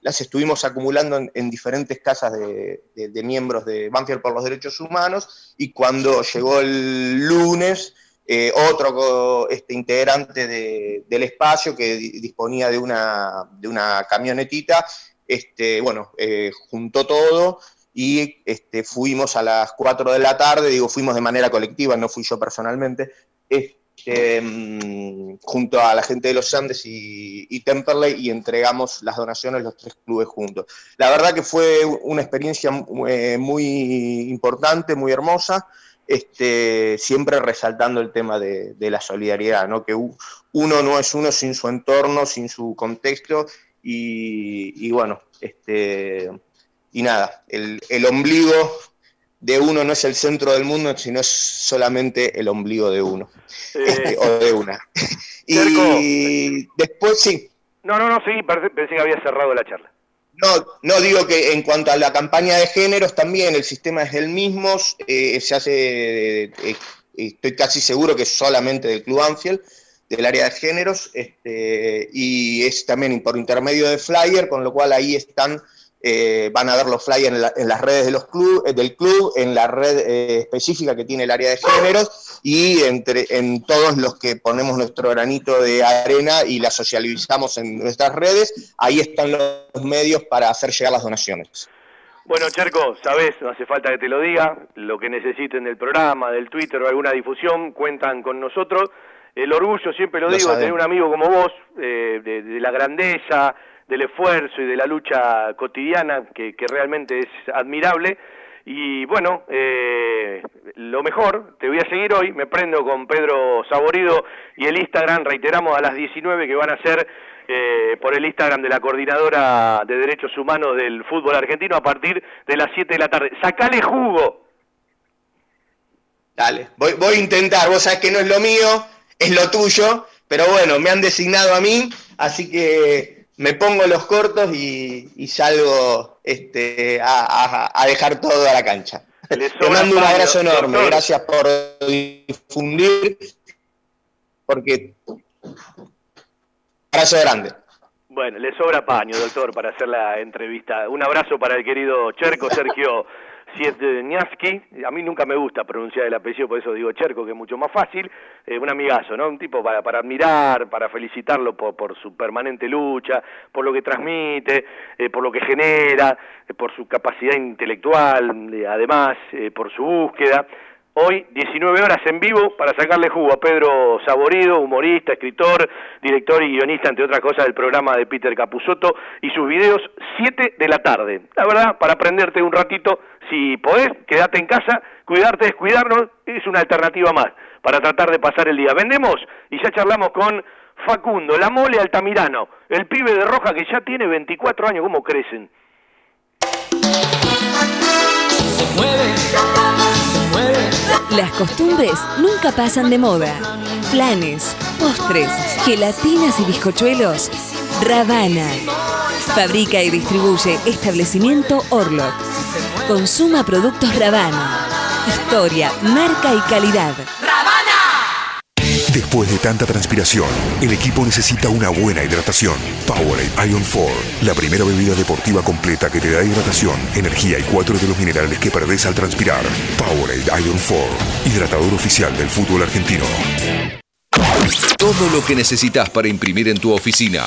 las estuvimos acumulando en, en diferentes casas de, de- de miembros de Banfield por los Derechos Humanos y cuando llegó el lunes, eh, otro este, integrante de- del espacio que di- disponía de una, de una camionetita, este, bueno, eh, juntó todo y este, fuimos a las 4 de la tarde, digo, fuimos de manera colectiva, no fui yo personalmente, este, mm, junto a la gente de los Andes y, y Temperley y entregamos las donaciones los tres clubes juntos. La verdad que fue una experiencia eh, muy importante, muy hermosa, este, siempre resaltando el tema de, de la solidaridad, ¿no? que uno no es uno sin su entorno, sin su contexto y, y bueno, este, y nada, el, el ombligo de uno no es el centro del mundo, sino es solamente el ombligo de uno este, o de una. y después sí, No, no, no, sí, parece- pensé que había cerrado la charla. No, no digo que en cuanto a la campaña de géneros también el sistema es el mismo, eh, se hace, eh, eh, estoy casi seguro que solamente del Club Anfield, del área de géneros, este, y es también por intermedio de flyer, con lo cual ahí están, eh, van a ver los flyers en, la- en las redes de los club, eh, del club, en la red eh, específica que tiene el área de géneros y entre, en todos los que ponemos nuestro granito de arena y la socializamos en nuestras redes, ahí están los medios para hacer llegar las donaciones. Bueno, Cherco, sabes, no hace falta que te lo diga, lo que necesiten del programa, del Twitter o alguna difusión, cuentan con nosotros. El orgullo, siempre lo, Lo digo, de tener un amigo como vos, eh, de, de la grandeza, del esfuerzo y de la lucha cotidiana, que, realmente es admirable. Y bueno, eh, lo mejor, te voy a seguir hoy, me prendo con Pedro Saborido y el Instagram, reiteramos a las 19 que van a ser eh, por el Instagram de la Coordinadora de Derechos Humanos del Fútbol Argentino a partir de las 7 de la tarde. ¡Sacale jugo! Dale, voy, voy a intentar, vos sabés que no es lo mío, es lo tuyo, pero bueno, me han designado a mí, así que me pongo los cortos y, y salgo este, a, a- a dejar todo a la cancha. Te sobra mando un abrazo enorme, doctor. gracias por difundir, porque... Abrazo grande. Bueno, le sobra paño, doctor, para hacer la entrevista. Un abrazo para el querido Cherco Sergio Sietniaski. A mí nunca me gusta pronunciar el apellido, por eso digo Cherco, que es mucho más fácil. Eh, un amigazo, ¿no? Un tipo para, para admirar, para felicitarlo por, su permanente lucha, por lo que transmite, eh, por lo que genera, eh, por su capacidad intelectual, además, por su búsqueda. Hoy, 19 horas en vivo, para sacarle jugo a Pedro Saborido, humorista, escritor, director y guionista, entre otras cosas, del programa de Peter Capusotto, y sus videos, 7 de la tarde. La verdad, para aprenderte un ratito, si podés, quédate en casa, cuidarte es cuidarnos, es una alternativa más para tratar de pasar el día. Vendemos y ya charlamos con Facundo, la mole Altamirano, el pibe de Roja que ya tiene 24 años, ¿cómo crecen? Las costumbres nunca pasan de moda. Planes, postres, gelatinas y bizcochuelos. Ravana. Fabrica y distribuye establecimiento Orlok. Consuma productos Ravana. Historia, marca y calidad. Después de tanta transpiración, el equipo necesita una buena hidratación. Powerade Ion 4, la primera bebida deportiva completa que te da hidratación, energía y cuatro de los minerales que perdés al transpirar. Powerade Ion 4, hidratador oficial del fútbol argentino. Todo lo que necesitas para imprimir en tu oficina.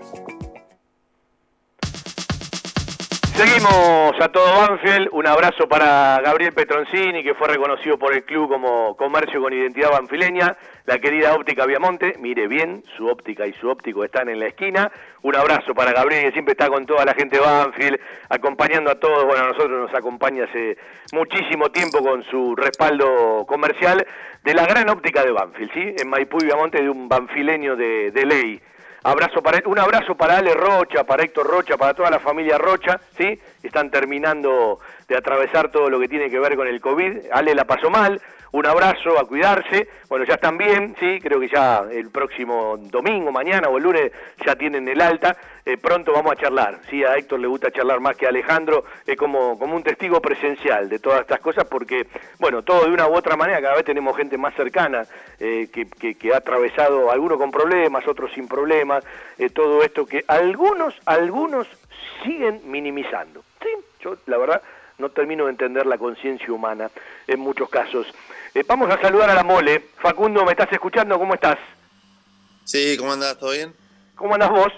Seguimos a todo Banfield. Un abrazo para Gabriel Petroncini, que fue reconocido por el club como comercio con identidad banfileña. La querida óptica Viamonte, mire bien, su óptica y su óptico están en la esquina. Un abrazo para Gabriel, que siempre está con toda la gente de Banfield, acompañando a todos. Bueno, a nosotros nos acompaña hace muchísimo tiempo con su respaldo comercial de la gran óptica de Banfield, ¿sí? En Maipú y Viamonte, de un banfileño de, de ley. Abrazo para, un abrazo para Ale Rocha, para Héctor Rocha, para toda la familia Rocha, ¿sí? Están terminando de atravesar todo lo que tiene que ver con el COVID. Ale la pasó mal, un abrazo, a cuidarse. Bueno, ya están bien, sí, creo que ya el próximo domingo, mañana o el lunes ya tienen el alta. Eh, pronto vamos a charlar, sí, a Héctor le gusta charlar más que a Alejandro, es como, como un testigo presencial de todas estas cosas porque, bueno, todo de una u otra manera, cada vez tenemos gente más cercana eh, que, que, que ha atravesado, algunos con problemas, otros sin problemas, eh, todo esto que algunos, algunos siguen minimizando. Sí, yo la verdad no termino de entender la conciencia humana en muchos casos. Eh, vamos a saludar a la mole. Facundo, ¿me estás escuchando? ¿Cómo estás? Sí, ¿cómo andás? ¿Todo bien? ¿Cómo andás vos?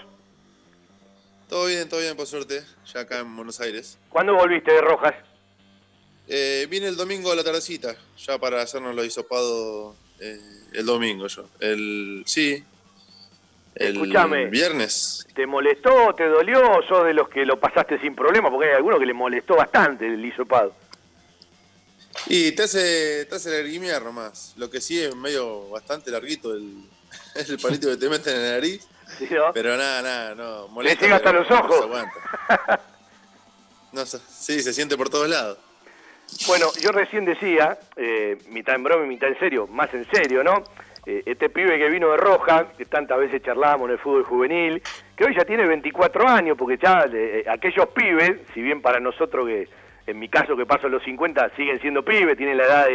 Todo bien, todo bien, por suerte, ya acá en Buenos Aires. ¿Cuándo volviste de Rojas? Eh, vine el domingo a la tardecita, ya para hacernos lo hisopado eh, el domingo yo. El, sí, el Escuchame. viernes. ¿Te molestó, te dolió? ¿Sos de los que lo pasaste sin problema? Porque hay algunos que le molestó bastante el hisopado. Y te hace, te hace lagrimear nomás. Lo que sí es medio bastante larguito el, <laughs> el palito que te meten en la nariz. ¿Sí, no? Pero nada, nada, no. Le Molesta, llega hasta los no ojos. se aguanta. No, sí, se siente por todos lados. Bueno, yo recién decía, eh, mitad en broma y mitad en serio, más en serio, ¿no? Eh, este pibe que vino de Roja, que tantas veces charlábamos en el fútbol juvenil, que hoy ya tiene 24 años, porque ya eh, aquellos pibes, si bien para nosotros que, en mi caso que paso los 50, siguen siendo pibes, tienen la edad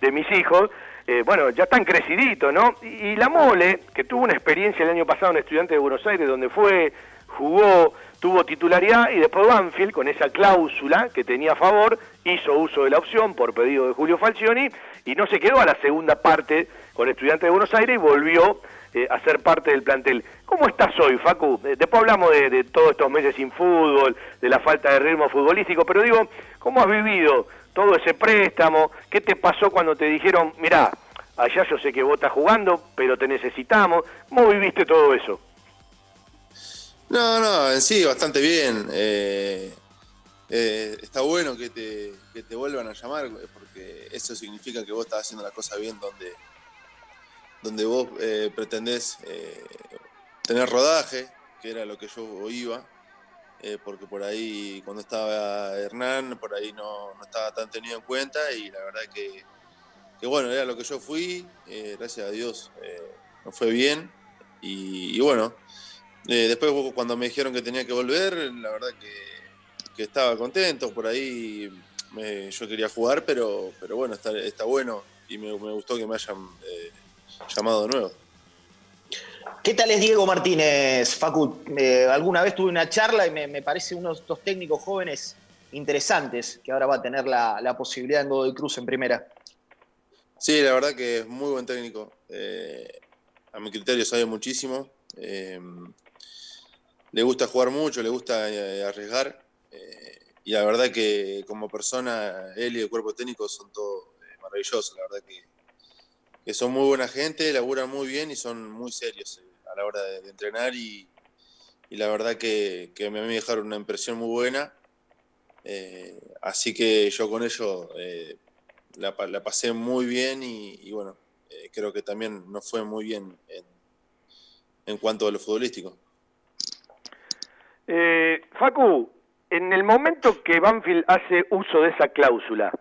de, mis hijos, eh, bueno, ya están creciditos, ¿no? Y, y la Mole, que tuvo una experiencia el año pasado en Estudiante de Buenos Aires, donde fue, jugó, tuvo titularidad y después Banfield, con esa cláusula que tenía a favor, hizo uso de la opción por pedido de Julio Falcioni y no se quedó a la segunda parte con Estudiante de Buenos Aires y volvió eh, a ser parte del plantel. ¿Cómo estás hoy, Facu? Eh, después hablamos de, todos estos meses sin fútbol, de la falta de ritmo futbolístico, pero digo, ¿cómo has vivido todo ese préstamo? ¿Qué te pasó cuando te dijeron, mirá, allá yo sé que vos estás jugando, pero te necesitamos? ¿Cómo viviste todo eso? No, no, en sí, bastante bien. Eh, está bueno que te, que te vuelvan a llamar, porque eso significa que vos estás haciendo la cosa bien donde, donde vos eh, pretendés eh, tener rodaje, que era lo que yo iba, eh, porque por ahí cuando estaba Hernán, por ahí no, no estaba tan tenido en cuenta y la verdad que, que bueno, era lo que yo fui, eh, gracias a Dios nos fue bien y, bueno, después cuando me dijeron que tenía que volver, la verdad que, que estaba contento, por ahí me- yo quería jugar, pero, pero bueno, está, está bueno y me, me gustó que me hayan llamado de nuevo. ¿Qué tal es Diego Martínez, Facu? Eh, alguna vez tuve una charla y me, me parece uno de estos técnicos jóvenes interesantes que ahora va a tener la, la posibilidad en Godoy Cruz en primera. Sí, la verdad que es muy buen técnico. Eh, a mi criterio sabe muchísimo. Eh, le gusta jugar mucho, le gusta arriesgar. y la verdad que como persona, él y el cuerpo técnico son todos maravillosos. La verdad que, que son muy buena gente, laburan muy bien y son muy serios eh, a la hora de, entrenar. Y, la verdad que, que me me dejaron una impresión muy buena. Eh, así que yo con ellos eh, la, pa- la pasé muy bien y, bueno, creo que también nos fue muy bien en, en cuanto a lo futbolístico. Facu, en el momento que Banfield hace uso de esa cláusula,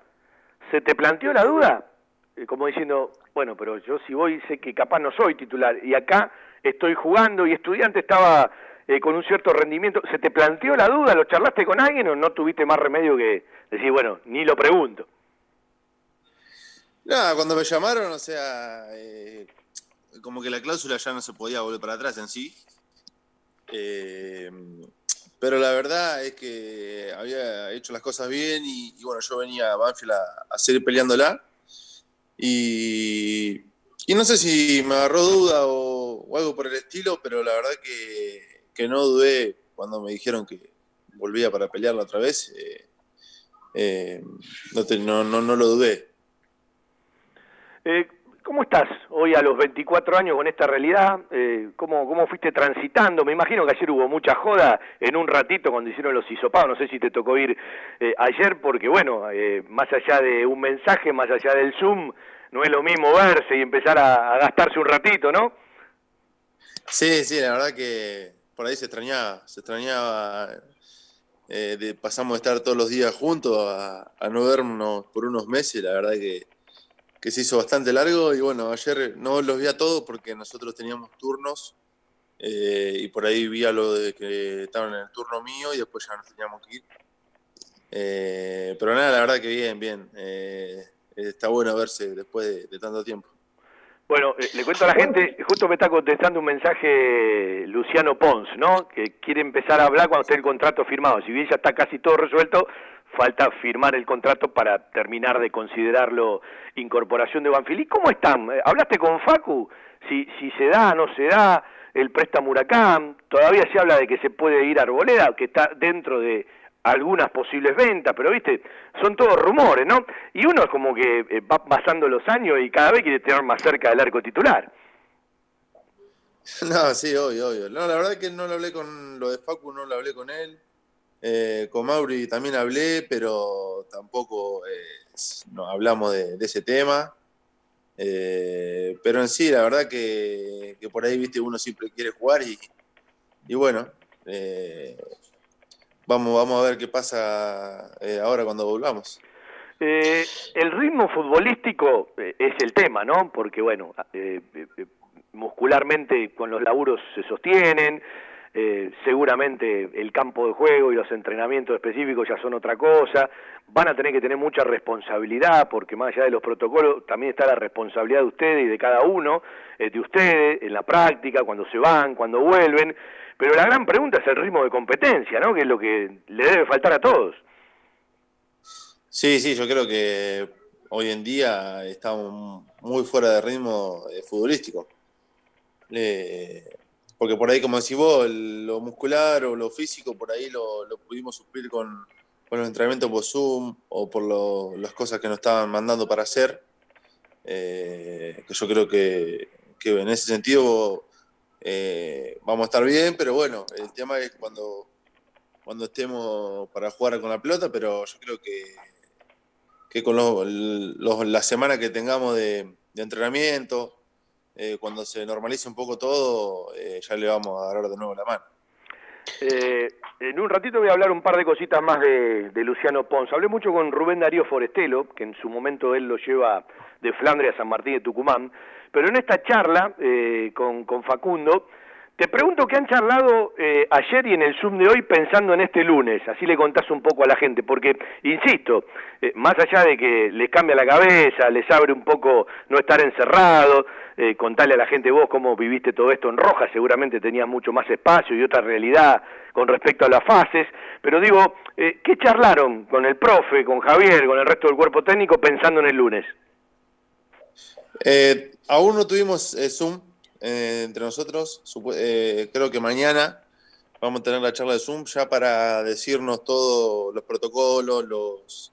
¿se te planteó la duda? Eh, como diciendo, bueno, pero yo si voy sé que capaz no soy titular y acá estoy jugando y estudiante estaba eh, con un cierto rendimiento. ¿Se te planteó la duda? ¿Lo charlaste con alguien o no tuviste más remedio que decir, bueno, ni lo pregunto? Nada, cuando me llamaron, o sea, eh, como que la cláusula ya no se podía volver para atrás en sí. Eh, pero la verdad es que había hecho las cosas bien y, bueno, yo venía a Banfield a, a seguir peleándola. Y, y no sé si me agarró duda o, algo por el estilo, pero la verdad que, que no dudé cuando me dijeron que volvía para pelearla otra vez. eh, eh, no, te- no, no, no lo dudé. Eh, ¿Cómo estás hoy a los 24 años con esta realidad? Eh, ¿cómo, ¿Cómo fuiste transitando? Me imagino que ayer hubo mucha joda en un ratito cuando hicieron los hisopados. No sé si te tocó ir eh, ayer, porque bueno, eh, más allá de un mensaje, más allá del Zoom, no es lo mismo verse y empezar a, gastarse un ratito, ¿no? Sí, sí, la verdad que por ahí se extrañaba, se extrañaba. de- pasamos de estar todos los días juntos a no vernos por unos meses, la verdad que, que se hizo bastante largo y bueno, ayer no los vi a todos porque nosotros teníamos turnos eh, y por ahí vi a lo de que estaban en el turno mío y después ya nos teníamos que ir. Eh, pero nada, la verdad que bien, bien. eh, está bueno verse después de- de tanto tiempo. Bueno, eh, le cuento a la gente, justo me está contestando un mensaje Luciano Pons, ¿no? Que quiere empezar a hablar cuando esté el contrato firmado. Si bien ya está casi todo resuelto, falta firmar el contrato para terminar de considerarlo incorporación de Banfield. ¿Y cómo están? Eh, ¿Hablaste con Facu? Si, si se da, no se da, el préstamo Huracán, todavía se habla de que se puede ir a Arboleda, que está dentro de algunas posibles ventas, pero viste, son todos rumores, ¿no? Y uno es como que eh, va pasando los años y cada vez quiere tener más cerca del arco titular. <laughs> No, sí, obvio, obvio. No, la verdad que no lo hablé con lo de Facu, no lo hablé con él. Eh, con Mauri también hablé, pero tampoco eh, no hablamos de, de ese tema. Eh, pero en sí, la verdad que, que por ahí, viste, uno siempre quiere jugar y, y bueno, eh, vamos, vamos a ver qué pasa eh, ahora cuando volvamos. Eh, el ritmo futbolístico es el tema, ¿no? Porque, bueno, muscularmente con los laburos se sostienen, eh, seguramente el campo de juego y los entrenamientos específicos ya son otra cosa, van a tener que tener mucha responsabilidad, porque más allá de los protocolos también está la responsabilidad de ustedes y de cada uno, eh, de ustedes, en la práctica, cuando se van, cuando vuelven, pero la gran pregunta es el ritmo de competencia, ¿no? Que es lo que le debe faltar a todos. Sí, sí, yo creo que hoy en día estamos muy fuera de ritmo eh, futbolístico. Eh, porque por ahí, como decís vos, lo muscular o lo físico, por ahí lo, pudimos suplir con, con los entrenamientos por Zoom o por lo- las cosas que nos estaban mandando para hacer. Eh, que yo creo que, que en ese sentido eh, vamos a estar bien, pero bueno, el tema es cuando, cuando estemos para jugar con la pelota, pero yo creo que, que con los, los- la semana que tengamos de entrenamiento, eh, cuando se normalice un poco todo, eh, ya le vamos a dar de nuevo la mano. Eh, en un ratito voy a hablar un par de cositas más de, de Luciano Pons. Hablé mucho con Rubén Darío Forestelo, que en su momento él lo lleva de Flandria a San Martín de Tucumán, pero en esta charla eh, con, con Facundo, te pregunto qué han charlado eh, ayer y en el Zoom de hoy pensando en este lunes, así le contás un poco a la gente, porque, insisto, eh, más allá de que les cambia la cabeza, les abre un poco no estar encerrado, eh, contarle a la gente vos cómo viviste todo esto. En Roja, seguramente tenías mucho más espacio y otra realidad con respecto a las fases, pero digo, eh, ¿qué charlaron con el profe, con Javier, con el resto del cuerpo técnico pensando en el lunes? Aún no tuvimos Zoom eh, entre nosotros. Eh, creo que mañana vamos a tener la charla de Zoom ya para decirnos todos los protocolos, los,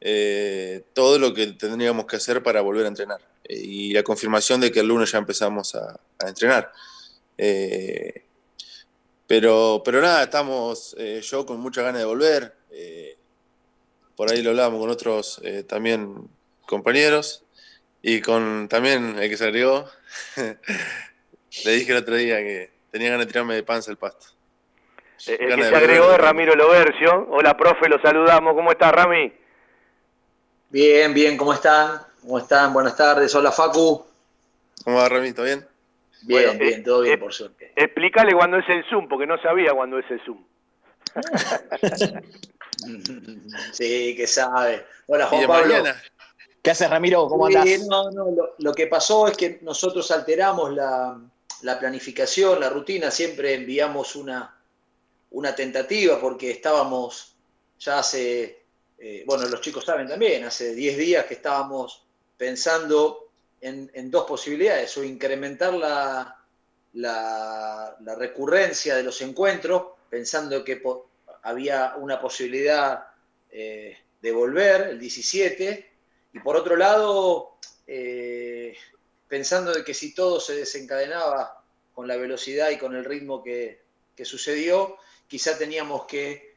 eh, todo lo que tendríamos que hacer para volver a entrenar. Eh, y la confirmación de que el lunes ya empezamos a, a entrenar. Pero, pero nada, estamos yo con mucha ganas de volver. por ahí lo hablábamos con otros también compañeros y con también el que se agregó. <laughs> Le dije el otro día que tenía ganas de tirarme de panza el pasto. Eh, El que se agregó es Ramiro Lobercio. Hola, profe, lo saludamos. ¿Cómo estás, Rami? Bien, bien, ¿cómo están? ¿Cómo están? Buenas tardes. Hola, Facu. ¿Cómo va, Ramito? ¿Bien? Bien, Bueno, bien, eh, todo bien, eh, por suerte. Explícale cuándo es el Zoom, porque no sabía cuándo es el Zoom. <laughs> Sí, que sabe. Hola, ¿Y Juan de Pablo. mañana? ¿Qué haces, Ramiro? ¿Cómo andás? no, no, lo, que pasó es que nosotros alteramos la, la planificación, la rutina, siempre enviamos una, una tentativa porque estábamos ya hace, eh, bueno, los chicos saben también, hace 10 días que estábamos pensando en, dos posibilidades, o incrementar la, la, la recurrencia de los encuentros, pensando que había una posibilidad eh, de volver el 17, por otro lado, eh, pensando de que si todo se desencadenaba con la velocidad y con el ritmo que, que sucedió, quizá teníamos que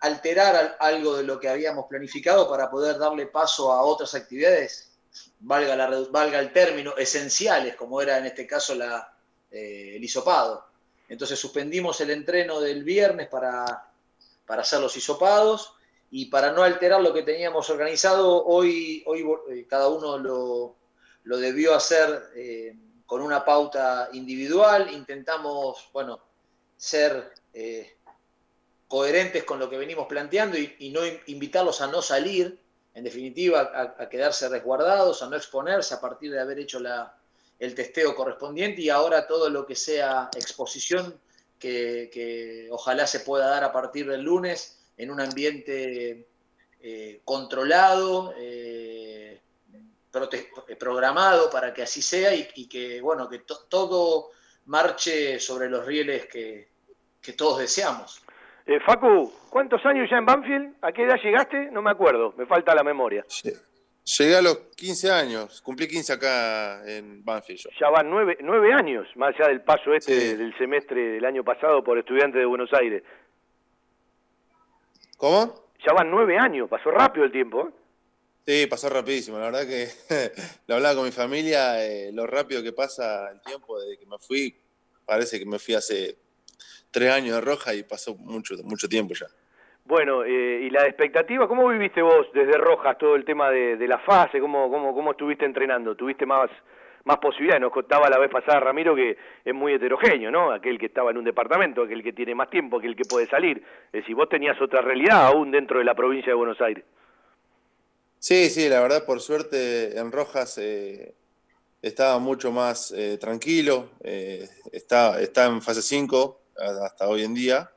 alterar al- algo de lo que habíamos planificado para poder darle paso a otras actividades, valga, la, valga el término, esenciales, como era en este caso la, eh, el hisopado. Entonces suspendimos el entreno del viernes para, para hacer los hisopados y para no alterar lo que teníamos organizado, hoy, hoy eh, cada uno lo, lo debió hacer eh, con una pauta individual. Intentamos, bueno, ser eh, coherentes con lo que venimos planteando y, no in- invitarlos a no salir, en definitiva, a, quedarse resguardados, a no exponerse a partir de haber hecho la, el testeo correspondiente y ahora todo lo que sea exposición que ojalá se pueda dar a partir del lunes en un ambiente eh, controlado, eh, prote- programado para que así sea y, y que bueno que to- todo marche sobre los rieles que, que todos deseamos. Eh, Facu, ¿cuántos años ya en Banfield? ¿A qué edad llegaste? No me acuerdo, me falta la memoria. Llegué a los 15 años, cumplí 15 acá en Banfield. yo. Ya van nueve, nueve años, más allá del paso este del semestre del año pasado por estudiantes de Buenos Aires. ¿Cómo? Ya van nueve años, pasó rápido el tiempo. ¿eh? Sí, pasó rapidísimo. La verdad que <laughs> lo hablaba con mi familia, eh, lo rápido que pasa el tiempo desde que me fui. Parece que me fui hace tres años de Roja y pasó mucho, mucho tiempo ya. Bueno, eh, y la expectativa, ¿cómo viviste vos desde Rojas todo el tema de, de la fase? ¿Cómo, cómo, ¿Cómo estuviste entrenando? ¿Tuviste más, más posibilidades? Nos contaba la vez pasada Ramiro que es muy heterogéneo, ¿no? Aquel que estaba en un departamento, aquel que tiene más tiempo, aquel que puede salir. Es decir, vos tenías otra realidad aún dentro de la provincia de Buenos Aires. Sí, sí, la verdad, por suerte en Rojas eh, estaba mucho más eh, tranquilo, eh, está, está en fase 5 a- hasta hoy en día,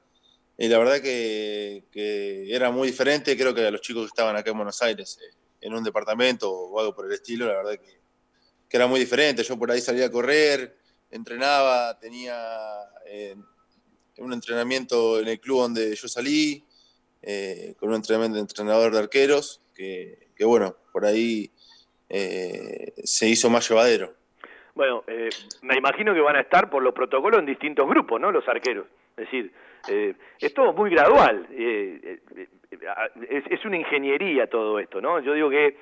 y la verdad que, que era muy diferente, creo que a los chicos que estaban acá en Buenos Aires, eh, en un departamento o algo por el estilo, la verdad que, que era muy diferente, yo por ahí salía a correr, entrenaba, tenía eh, un entrenamiento en el club donde yo salí, eh, con un entrenamiento de entrenador de arqueros, que, bueno, por ahí eh, se hizo más llevadero. Bueno, eh, me imagino que van a estar por los protocolos en distintos grupos, ¿no? Los arqueros. Es decir, eh, es todo muy gradual. es, es una ingeniería todo esto, ¿no? Yo digo que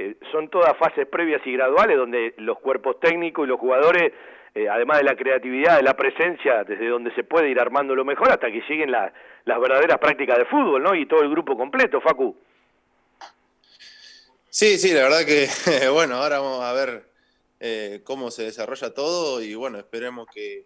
eh, son todas fases previas y graduales donde los cuerpos técnicos y los jugadores, eh, además de la creatividad, de la presencia, desde donde se puede ir armando lo mejor hasta que lleguen la- las verdaderas prácticas de fútbol, ¿no? Y todo el grupo completo, Facu. Sí, sí, la verdad que, <laughs> bueno, ahora vamos a ver eh, cómo se desarrolla todo y bueno, esperemos que,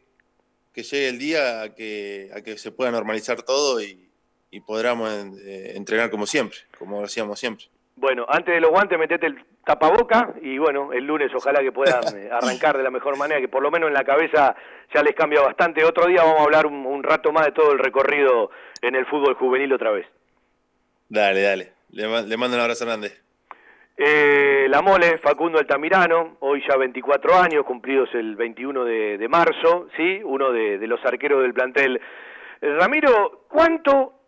que llegue el día a que, a que se pueda normalizar todo y, y podamos eh, entrenar como siempre, como hacíamos siempre. Bueno, antes de los guantes metete el tapaboca y bueno, el lunes ojalá que puedan <laughs> eh, arrancar de la mejor manera, que por lo menos en la cabeza ya les cambia bastante. Otro día vamos a hablar un, un rato más de todo el recorrido en el fútbol juvenil otra vez. Dale, dale. Le, ma- le mando un abrazo grande. Eh, la mole, Facundo Altamirano, hoy ya 24 años, cumplidos el 21 de, de marzo, ¿sí? Uno de, de los arqueros del plantel. Eh, Ramiro, ¿cuánto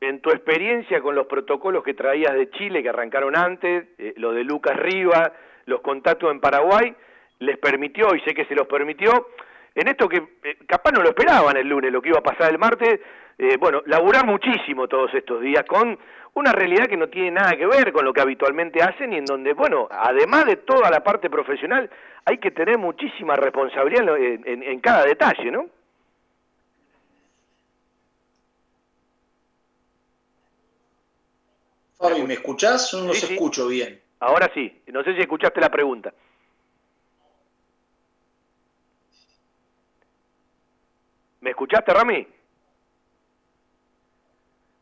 en tu experiencia con los protocolos que traías de Chile, que arrancaron antes, eh, lo de Lucas Riva, los contactos en Paraguay, les permitió, y sé que se los permitió, en esto que eh, capaz no lo esperaban el lunes, lo que iba a pasar el martes, eh, bueno, laburar muchísimo todos estos días con una realidad que no tiene nada que ver con lo que habitualmente hacen y en donde, bueno, además de toda la parte profesional, hay que tener muchísima responsabilidad en, en- en cada detalle, ¿no? Fabi, ¿me escuchás? No los sí. escucho bien. Ahora sí, no sé si escuchaste la pregunta. ¿Me escuchaste, Rami?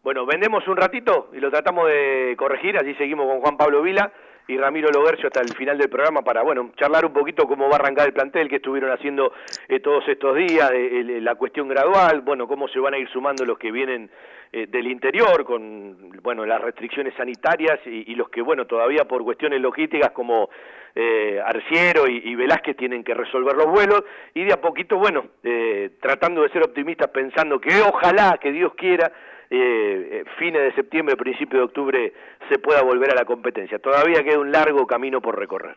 Bueno, vendemos un ratito y lo tratamos de corregir, así seguimos con Juan Pablo Vila y Ramiro Logercio hasta el final del programa para, bueno, charlar un poquito cómo va a arrancar el plantel, qué estuvieron haciendo eh, todos estos días, eh, la cuestión gradual, bueno, cómo se van a ir sumando los que vienen eh, del interior con, bueno, las restricciones sanitarias y, los que, bueno, todavía por cuestiones logísticas como eh, Arciero y, y Velázquez tienen que resolver los vuelos y de a poquito, bueno, eh, tratando de ser optimistas pensando que ojalá, que Dios quiera, eh, eh, fines de septiembre, principio de octubre se pueda volver a la competencia. Todavía queda un largo camino por recorrer.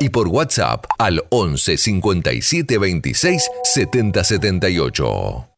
y por WhatsApp al 11 57 26 70 78.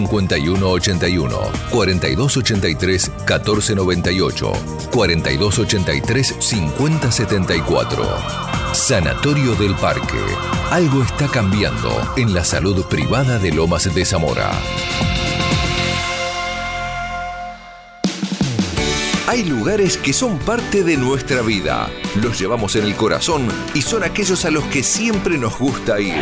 4283-5181, 4283-1498, 4283-5074. Sanatorio del Parque. Algo está cambiando en la salud privada de Lomas de Zamora. Hay lugares que son parte de nuestra vida. Los llevamos en el corazón y son aquellos a los que siempre nos gusta ir.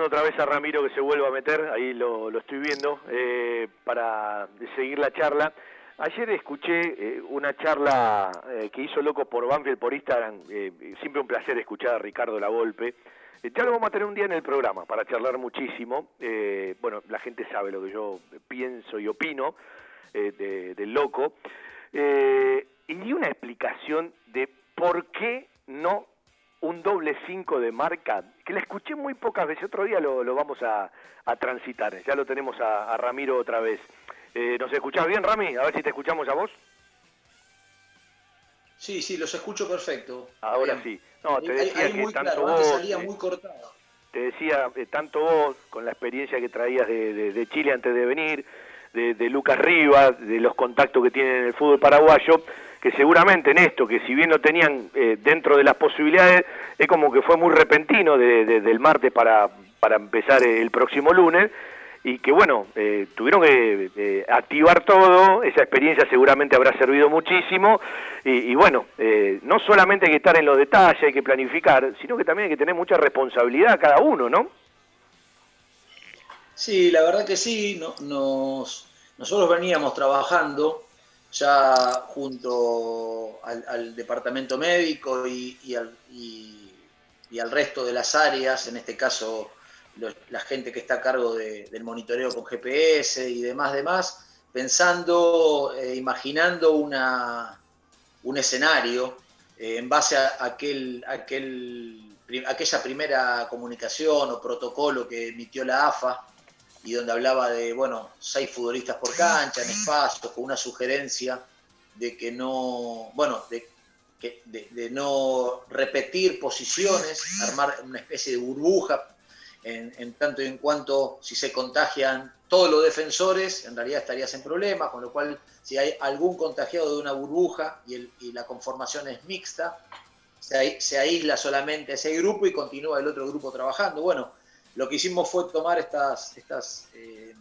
Otra vez a Ramiro que se vuelva a meter, ahí lo, lo estoy viendo, eh, para seguir la charla. Ayer escuché eh, una charla eh, que hizo Loco por Banfield por Instagram, siempre un placer escuchar a Ricardo Lavolpe. Ya lo vamos a tener un día en el programa para charlar muchísimo. Bueno, la gente sabe lo que yo pienso y opino de- del Loco. Y di una explicación de por qué no un doble 5 de marca, que la escuché muy pocas veces, otro día lo, lo vamos a, a transitar, ya lo tenemos a, a Ramiro otra vez. Eh, ¿Nos escuchás bien, Rami? A ver si te escuchamos a vos. Sí, sí, los escucho perfecto. Ahora Bien. sí. No, te decía ahí que muy tanto claro, vos, salía eh, muy cortado. te decía, eh, tanto vos, con la experiencia que traías de, de- de Chile antes de venir, de, de Lucas Rivas, de los contactos que tienen en el fútbol paraguayo, que seguramente en esto, que si bien lo tenían eh, dentro de las posibilidades, es como que fue muy repentino de- de- del martes para, para empezar el próximo lunes, y que bueno, eh, tuvieron que eh, activar todo, esa experiencia seguramente habrá servido muchísimo, y, bueno, eh, no solamente hay que estar en los detalles, hay que planificar, sino que también hay que tener mucha responsabilidad cada uno, ¿no? Sí, la verdad que sí. no- nos, nosotros veníamos trabajando ya junto al, departamento médico y, al, y- al resto de las áreas, en este caso la gente que está a cargo de- del monitoreo con GPS y demás, demás, pensando, eh, imaginando una, un escenario eh, en base a aquel, aquel, aquella primera comunicación o protocolo que emitió la AFA y donde hablaba de, bueno, seis futbolistas por cancha, en espacio, con una sugerencia de que no, bueno, de, no repetir posiciones, armar una especie de burbuja, en, tanto y en cuanto si se contagian todos los defensores, en realidad estarías en problemas, con lo cual si hay algún contagiado de una burbuja y, la conformación es mixta, se, aísla solamente ese grupo y continúa el otro grupo trabajando. Bueno, lo que hicimos fue tomar estas, estas eh,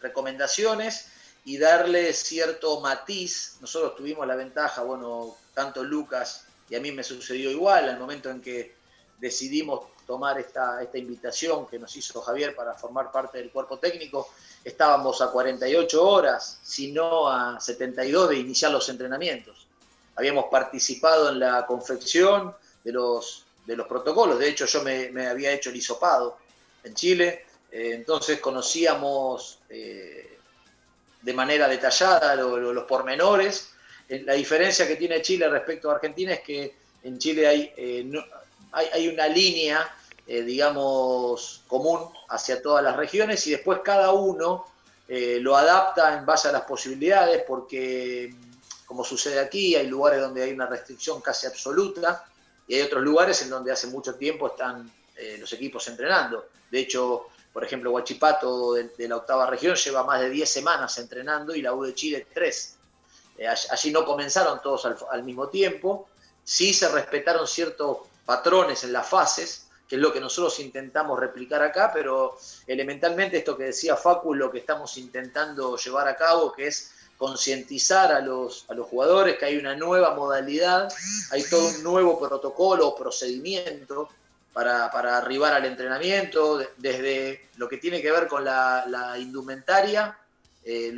recomendaciones y darle cierto matiz. Nosotros tuvimos la ventaja, bueno, tanto Lucas y a mí me sucedió igual, al momento en que decidimos tomar esta, esta invitación que nos hizo Javier para formar parte del cuerpo técnico, estábamos a 48 horas, si no a 72 de iniciar los entrenamientos. Habíamos participado en la confección de los, de los protocolos, de hecho yo me, me había hecho el hisopado en Chile, eh, entonces conocíamos eh, de manera detallada lo, lo, los pormenores. Eh, la diferencia que tiene Chile respecto a Argentina es que en Chile hay, hay, una línea, digamos, común hacia todas las regiones y después cada uno lo adapta en base a las posibilidades porque, como sucede aquí, hay lugares donde hay una restricción casi absoluta y hay otros lugares en donde hace mucho tiempo están los equipos entrenando. De hecho, por ejemplo, Huachipato de, la octava región lleva más de 10 semanas entrenando y la U de Chile 3. Eh, allí no comenzaron todos al, al, mismo tiempo, sí se respetaron ciertos patrones en las fases, que es lo que nosotros intentamos replicar acá, pero elementalmente esto que decía Facu, lo que estamos intentando llevar a cabo, que es concientizar a los, a los jugadores que hay una nueva modalidad, hay todo un nuevo protocolo o procedimiento para, para, arribar al entrenamiento, desde lo que tiene que ver con la, indumentaria, eh,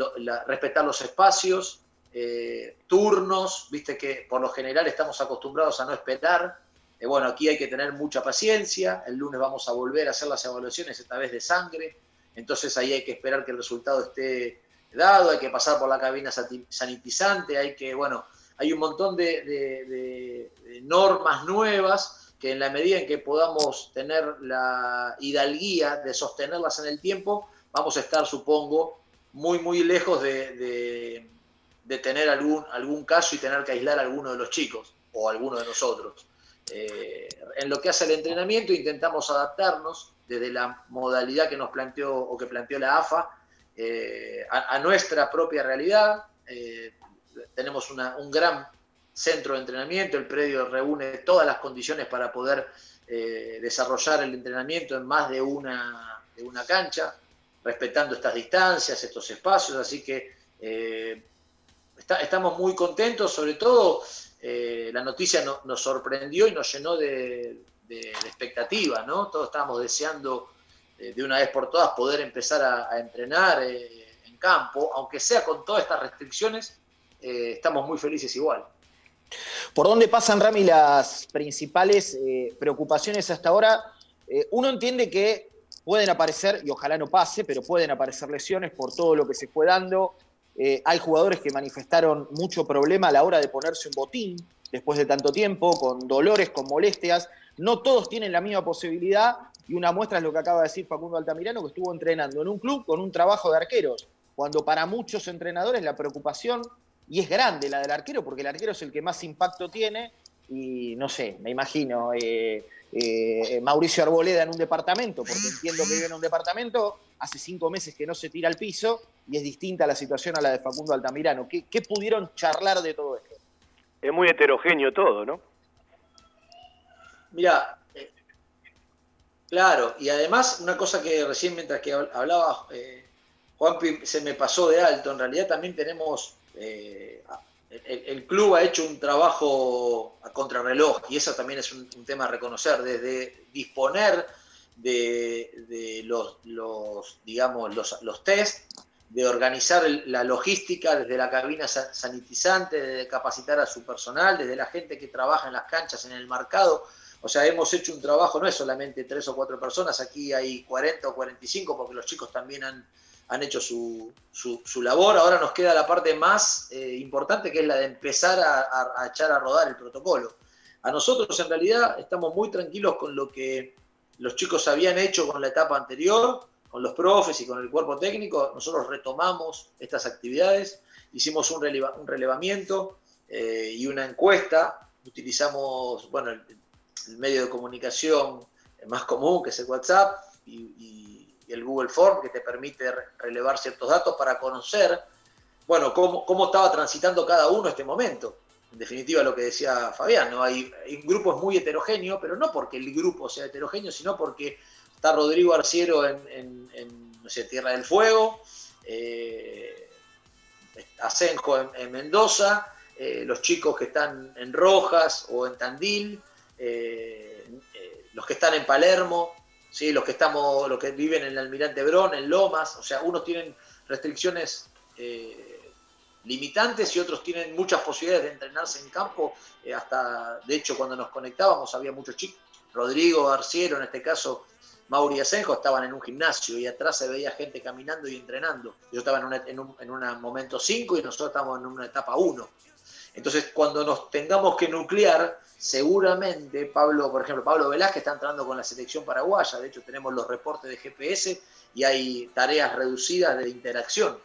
respetar los espacios, eh, turnos, viste que por lo general estamos acostumbrados a no esperar. Eh, bueno, aquí hay que tener mucha paciencia, el lunes vamos a volver a hacer las evaluaciones esta vez de sangre, entonces ahí hay que esperar que el resultado esté dado, hay que pasar por la cabina sanitizante, hay que, bueno, hay un montón de normas nuevas que en la medida en que podamos tener la hidalguía de sostenerlas en el tiempo, vamos a estar, supongo, muy, muy lejos de, de, tener algún, algún caso y tener que aislar a alguno de los chicos o a alguno de nosotros. Eh, en lo que hace el entrenamiento, intentamos adaptarnos desde la modalidad que nos planteó o que planteó la AFA eh, a, a, nuestra propia realidad. Eh, tenemos una, un gran centro de entrenamiento, el predio reúne todas las condiciones para poder eh, desarrollar el entrenamiento en más de una, cancha, respetando estas distancias, estos espacios, así que eh, estamos muy contentos, sobre todo eh, la noticia no, nos sorprendió y nos llenó de, expectativa, ¿no? Todos estábamos deseando de una vez por todas poder empezar a, entrenar en campo, aunque sea con todas estas restricciones, estamos muy felices igual. ¿Por dónde pasan, Rami, las principales eh, preocupaciones hasta ahora? Eh, uno entiende que pueden aparecer, y ojalá no pase, pero pueden aparecer lesiones por todo lo que se fue dando. Eh, hay jugadores que manifestaron mucho problema a la hora de ponerse un botín después de tanto tiempo, con dolores, con molestias. No todos tienen la misma posibilidad, y una muestra es lo que acaba de decir Facundo Altamirano, que estuvo entrenando en un club con un trabajo de arqueros, cuando para muchos entrenadores la preocupación y es grande la del arquero porque el arquero es el que más impacto tiene y no sé, me imagino eh, eh, Mauricio Arboleda en un departamento, porque entiendo que vive en un departamento, hace cinco meses que no se tira al piso y es distinta la situación a la de Facundo Altamirano. ¿Qué, qué pudieron charlar de todo esto? Es muy heterogéneo todo, ¿no? Mira, eh, claro, y además una cosa que recién mientras que hablaba eh, Juanpi se me pasó de alto, en realidad también tenemos eh, el, club ha hecho un trabajo a contrarreloj y eso también es un, tema a reconocer, desde disponer de, de los, los, digamos, los, los test, de organizar la logística desde la cabina sanitizante, de capacitar a su personal, desde la gente que trabaja en las canchas, en el mercado. O sea, hemos hecho un trabajo, no es solamente tres o cuatro personas, aquí hay 40 o 45 porque los chicos también han, han hecho su, su- labor. Ahora nos queda la parte más eh, importante, que es la de empezar a, a- echar a rodar el protocolo. A nosotros en realidad estamos muy tranquilos con lo que los chicos habían hecho con la etapa anterior, con los profes y con el cuerpo técnico. Nosotros retomamos estas actividades, hicimos un, releva- un relevamiento eh, y una encuesta. Utilizamos bueno, el, medio de comunicación más común, que es el WhatsApp, y- y el Google Form, que te permite re- relevar ciertos datos para conocer bueno, cómo, cómo estaba transitando cada uno este momento. En definitiva, lo que decía Fabián, ¿no? hay, un grupo es muy heterogéneo, pero no porque el grupo sea heterogéneo, sino porque está Rodrigo Arciero en, en- en, no Tierra del Fuego, eh, Asenjo en, en Mendoza, eh, los chicos que están en Rojas o en Tandil, eh, eh, los que están en Palermo, ¿sí? los, que estamos, los que viven en el Almirante Brón, en Lomas, o sea, unos tienen restricciones eh, limitantes y otros tienen muchas posibilidades de entrenarse en campo. eh, hasta, de hecho, cuando nos conectábamos había muchos chicos. Rodrigo Arciero, en este caso, Mauri Asenjo, estaban en un gimnasio y atrás se veía gente caminando y entrenando. Yo estaba en, una- en un en una momento 5 y nosotros estábamos en una etapa 1. Entonces, cuando nos tengamos que nuclear, seguramente Pablo, por ejemplo, Pablo Velázquez está entrando con la selección paraguaya. De hecho, tenemos los reportes de GPS y hay tareas reducidas de interacción.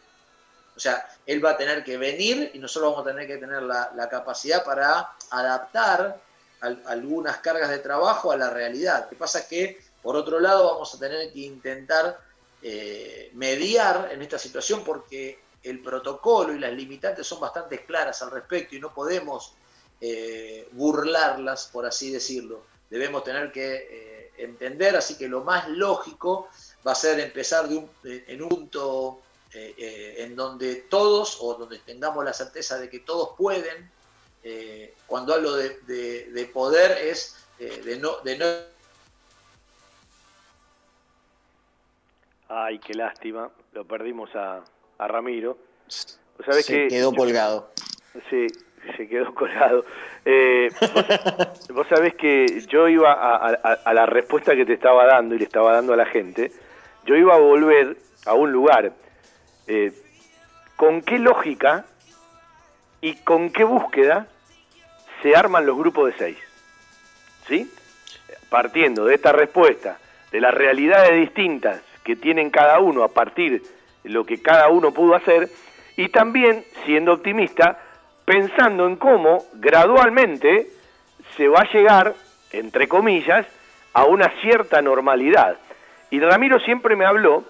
O sea, él va a tener que venir y nosotros vamos a tener que tener la, capacidad para adaptar al- algunas cargas de trabajo a la realidad. Lo que pasa es que, por otro lado, vamos a tener que intentar eh, mediar en esta situación porque el protocolo y las limitantes son bastante claras al respecto y no podemos eh, burlarlas, por así decirlo. Debemos tener que eh, entender, así que lo más lógico va a ser empezar de un- en un punto eh, eh, en donde todos, o donde tengamos la certeza de que todos pueden, eh, cuando hablo de, de- de poder es eh, de no... De no Ay, qué lástima. Lo perdimos a, a Ramiro. Se que- quedó colgado. Sí, <laughs> se quedó colgado. Eh, vos, <laughs> vos sabés que yo iba a, a- a la respuesta que te estaba dando y le estaba dando a la gente, yo iba a volver a un lugar. Eh, ¿Con qué lógica y con qué búsqueda se arman los grupos de seis? ¿Sí? Partiendo de esta respuesta, de las realidades distintas que tienen cada uno a partir de lo que cada uno pudo hacer, y también, siendo optimista, pensando en cómo gradualmente se va a llegar, entre comillas, a una cierta normalidad. Y Ramiro siempre me habló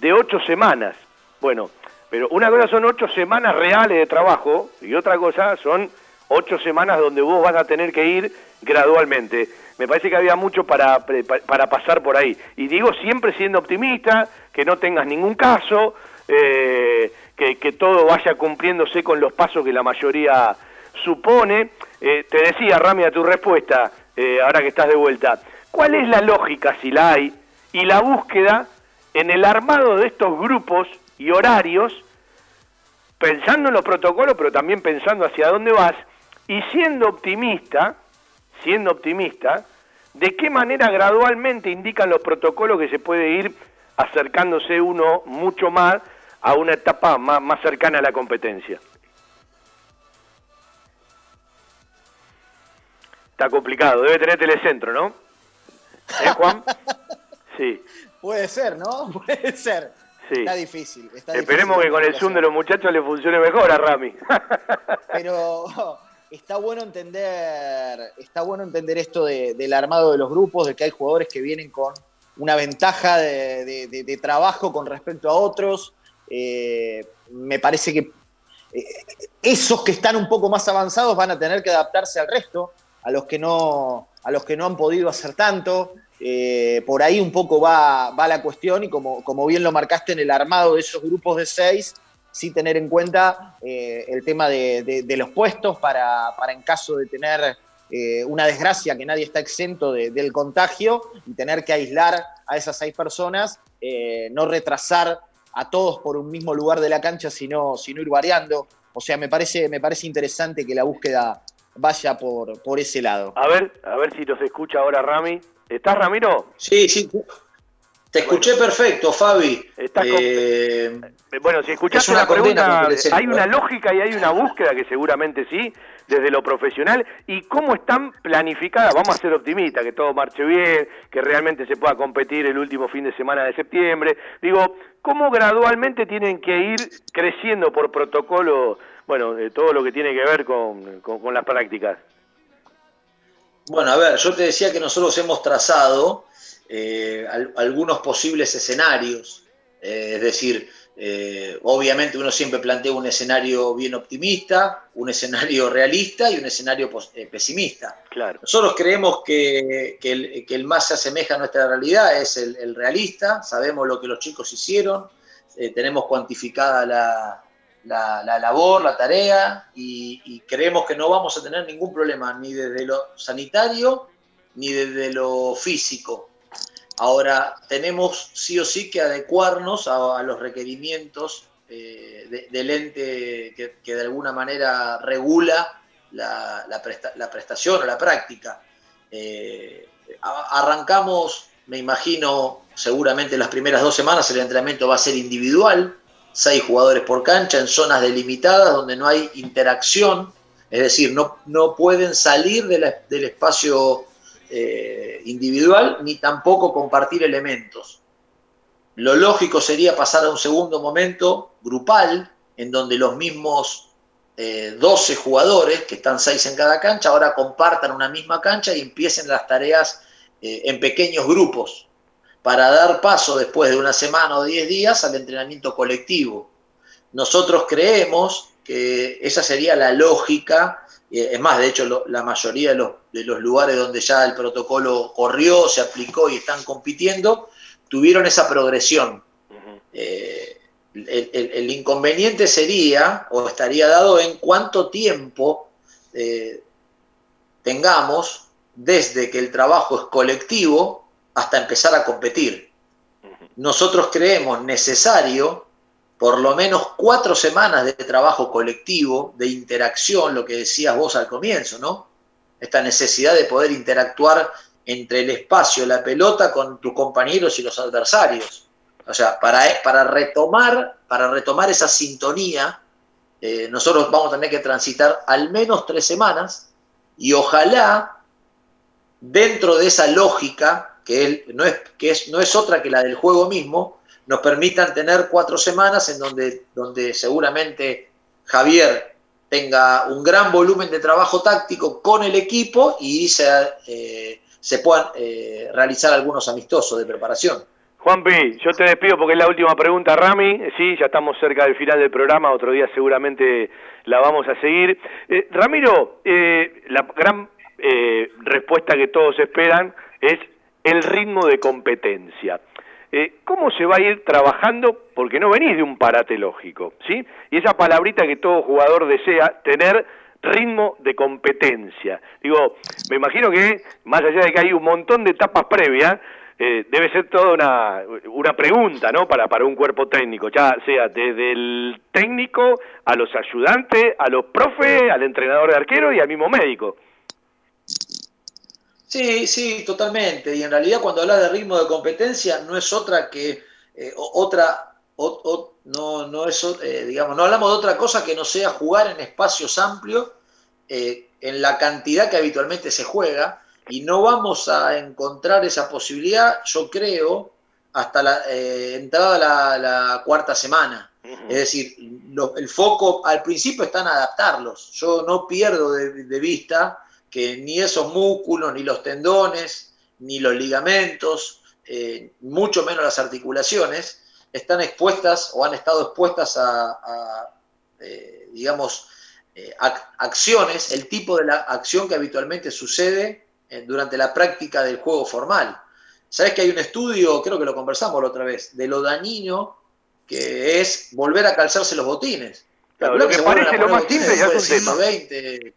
de ocho semanas. Bueno, pero una cosa son ocho semanas reales de trabajo y otra cosa son ocho semanas donde vos vas a tener que ir gradualmente. Me parece que había mucho para, para pasar por ahí. Y digo siempre siendo optimista, que no tengas ningún caso, eh, que, todo vaya cumpliéndose con los pasos que la mayoría supone. Eh, te decía, Rami, a tu respuesta, eh, ahora que estás de vuelta, ¿cuál es la lógica, si la hay, y la búsqueda en el armado de estos grupos y horarios, pensando en los protocolos, pero también pensando hacia dónde vas, y siendo optimista, siendo optimista, de qué manera gradualmente indican los protocolos que se puede ir acercándose uno mucho más a una etapa más, más cercana a la competencia. Está complicado, debe tener telecentro, ¿no? ¿Eh, Juan? <laughs> Sí, Puede ser, ¿no? <laughs> Puede ser. sí. Está difícil. está Esperemos difícil que con el Zoom de los muchachos le funcione mejor a Rami. <laughs> Pero está bueno entender, está bueno entender esto de- del armado de los grupos, de que hay jugadores que vienen con una ventaja de- de trabajo con respecto a otros. Eh, me parece que eh, esos que están un poco más avanzados van a tener que adaptarse al resto, a los que no, a los que no han podido hacer tanto. Eh, por ahí un poco va, va la cuestión y como, como bien lo marcaste en el armado de esos grupos de seis, sí tener en cuenta el tema de, los puestos para, para en caso de tener una desgracia que nadie está exento de- del contagio y tener que aislar a esas seis personas, no retrasar a todos por un mismo lugar de la cancha, sino, sino ir variando. O sea, me parece, me parece interesante que la búsqueda vaya por, por ese lado. A ver, a ver si nos escucha ahora Rami. ¿Estás, Ramiro? Sí, sí. Te escuché perfecto, Fabi. Eh, Bueno, si escuchaste Es una la pregunta, hay una lógica y hay una búsqueda que seguramente sí, desde lo profesional. ¿Y cómo están planificadas? Vamos a ser optimistas, que todo marche bien, que realmente se pueda competir el último fin de semana de septiembre. Digo, ¿cómo gradualmente tienen que ir creciendo por protocolo, bueno, todo lo que tiene que ver con, con- con las prácticas? Bueno, a ver, yo te decía que nosotros hemos trazado eh, al- algunos posibles escenarios. Eh, es decir, eh, obviamente uno siempre plantea un escenario bien optimista, un escenario realista y un escenario pesimista. Claro. Nosotros creemos que, que el, que el más se asemeja a nuestra realidad es el, el realista, sabemos lo que los chicos hicieron, tenemos cuantificada la, la- la labor, la tarea, y, y creemos que no vamos a tener ningún problema, ni desde lo sanitario, ni desde lo físico. Ahora, tenemos sí o sí que adecuarnos a, los requerimientos eh, de- del ente que, de alguna manera regula la, la presta- la prestación o la práctica. Eh, arrancamos, me imagino, seguramente las primeras dos semanas el entrenamiento va a ser individual, seis jugadores por cancha en zonas delimitadas donde no hay interacción, es decir, no, no pueden salir del espacio eh, individual ni tampoco compartir elementos. Lo lógico sería pasar a un segundo momento grupal, en donde los mismos eh, 12 jugadores, que están 6 en cada cancha, ahora compartan una misma cancha y empiecen las tareas eh, en pequeños grupos, para dar paso después de una semana o 10 días al entrenamiento colectivo. Nosotros creemos que esa sería la lógica, es más, de hecho, lo- la mayoría de los, de los lugares donde ya el protocolo corrió, se aplicó y están compitiendo, tuvieron esa progresión. Eh, el, el- el inconveniente sería, o estaría dado en cuánto tiempo eh, tengamos desde que el trabajo es colectivo hasta empezar a competir. Nosotros creemos necesario por lo menos cuatro semanas de trabajo colectivo, de interacción, lo que decías vos al comienzo, ¿no? Esta necesidad de poder interactuar entre el espacio, la pelota, con tus compañeros y los adversarios. O sea, para, para, retomar, para retomar esa sintonía, eh, nosotros vamos a tener que transitar al menos tres semanas y ojalá dentro de esa lógica, que, él, no, es, que es, no es otra que la del juego mismo, nos permitan tener cuatro semanas en donde, donde seguramente Javier tenga un gran volumen de trabajo táctico con el equipo y se, eh, se puedan eh, realizar algunos amistosos de preparación. Juanpi, yo te despido porque es la última pregunta, Rami. Sí, ya estamos cerca del final del programa, otro día seguramente la vamos a seguir. Eh, Ramiro, eh, la gran eh, respuesta que todos esperan es el ritmo de competencia. Eh, ¿Cómo se va a ir trabajando? Porque no venís de un parate lógico, ¿sí? Y esa palabrita que todo jugador desea, tener ritmo de competencia. Digo, me imagino que, más allá de que hay un montón de etapas previas, eh, debe ser toda una, una pregunta, ¿no? Para, para un cuerpo técnico, ya sea desde el técnico a los ayudantes, a los profes, al entrenador de arquero y al mismo médico. Sí, sí, totalmente. Y en realidad cuando hablas de ritmo de competencia no es otra que eh, otra, o, o, no, no es, eh, digamos, no hablamos de otra cosa que no sea jugar en espacios amplios, eh, en la cantidad que habitualmente se juega, y no vamos a encontrar esa posibilidad, yo creo, hasta la eh, entrada la, la, cuarta semana. Es decir, lo, el foco al principio está en adaptarlos. Yo no pierdo de, de vista que ni esos músculos, ni los tendones, ni los ligamentos, eh, mucho menos las articulaciones, están expuestas o han estado expuestas a, a eh, digamos, eh, ac acciones, el tipo de la acción que habitualmente sucede eh, durante la práctica del juego formal. Sabes que hay un estudio, creo que lo conversamos la otra vez, de lo dañino que es volver a calzarse los botines. Claro, lo que, que parece lo más simple es un tema. 20,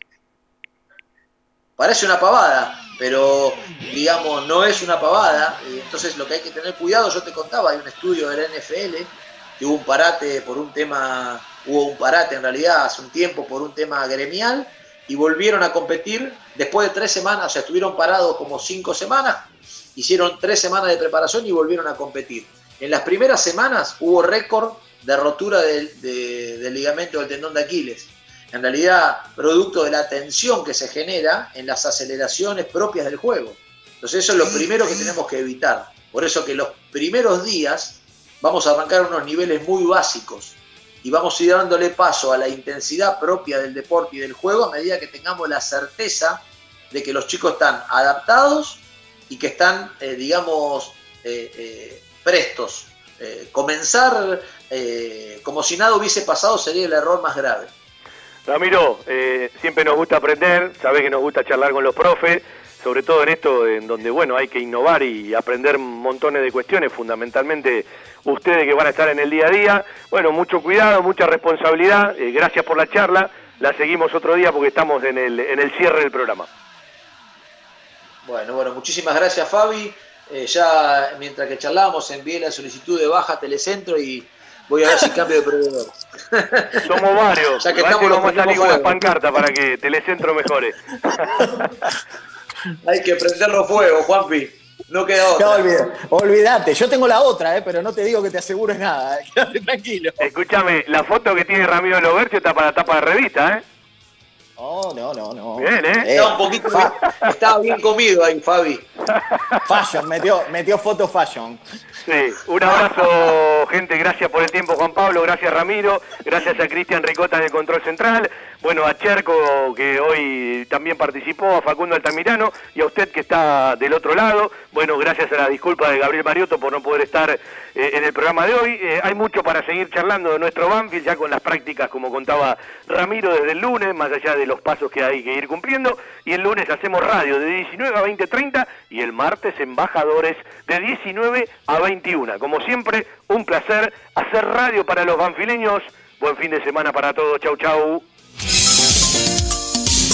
parece una pavada, pero digamos, no es una pavada. Entonces, lo que hay que tener cuidado, yo te contaba, hay un estudio de la NFL que hubo un parate por un tema, hubo un parate en realidad hace un tiempo por un tema gremial y volvieron a competir después de tres semanas, o sea, estuvieron parados como cinco semanas hicieron tres semanas de preparación y volvieron a competir. En las primeras semanas hubo récord de rotura del, de- del ligamento del tendón de Aquiles. En realidad, producto de la tensión que se genera en las aceleraciones propias del juego. Entonces eso es lo primero que tenemos que evitar. Por eso que los primeros días vamos a arrancar unos niveles muy básicos y vamos a ir dándole paso a la intensidad propia del deporte y del juego a medida que tengamos la certeza de que los chicos están adaptados y que están, eh, digamos, eh, eh, prestos. Comenzar eh, como si nada hubiese pasado sería el error más grave. Ramiro, eh, siempre nos gusta aprender, sabés que nos gusta charlar con los profes, sobre todo en esto en donde, bueno, hay que innovar y aprender montones de cuestiones, fundamentalmente ustedes que van a estar en el día a día. Bueno, mucho cuidado, mucha responsabilidad, eh, gracias por la charla, la seguimos otro día porque estamos en el, en el cierre del programa. Bueno, bueno, muchísimas gracias Fabi. Eh, ya mientras que charlábamos envié la solicitud de baja Telecentro y voy a ver si cambio de proveedor. <laughs> Somos varios, Ya que Igual estamos, los vamos a salir con las fuego. pancartas para que Telecentro mejore. <laughs> Hay que prenderlo fuego, Juanpi. No queda otra. No, olvida- olvídate, yo tengo la otra, eh, pero no te digo que te asegures nada. eh, <laughs> Quédate tranquilo. Escúchame, la foto que tiene Ramiro Lobercio está para tapa de revista, ¿eh? No, no, no, no. Bien, ¿eh? Estaba un poquito bien- estaba bien comido ahí, Fabi. Fashion, metió, metió foto fashion. Sí, un abrazo, gente. Gracias por el tiempo, Juan Pablo. Gracias, Ramiro. Gracias a Cristian Ricota del Control Central. Bueno, a Cherco, que hoy también participó, a Facundo Altamirano y a usted que está del otro lado. Bueno, gracias a la disculpa de Gabriel Mariotto por no poder estar eh, en el programa de hoy. Eh, hay mucho para seguir charlando de nuestro Banfield, ya con las prácticas, como contaba Ramiro, desde el lunes, más allá de los pasos que hay que ir cumpliendo. Y el lunes hacemos radio de 19 a 20.30 y el martes embajadores de 19 a 21. Como siempre, un placer hacer radio para los banfileños. Buen fin de semana para todos. Chau, chau.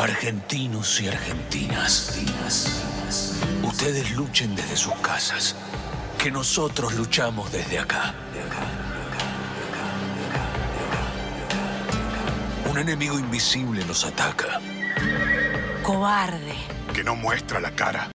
Argentinos y argentinas, ustedes luchen desde sus casas, que nosotros luchamos desde acá. Un enemigo invisible nos ataca. Cobarde. Que no muestra la cara.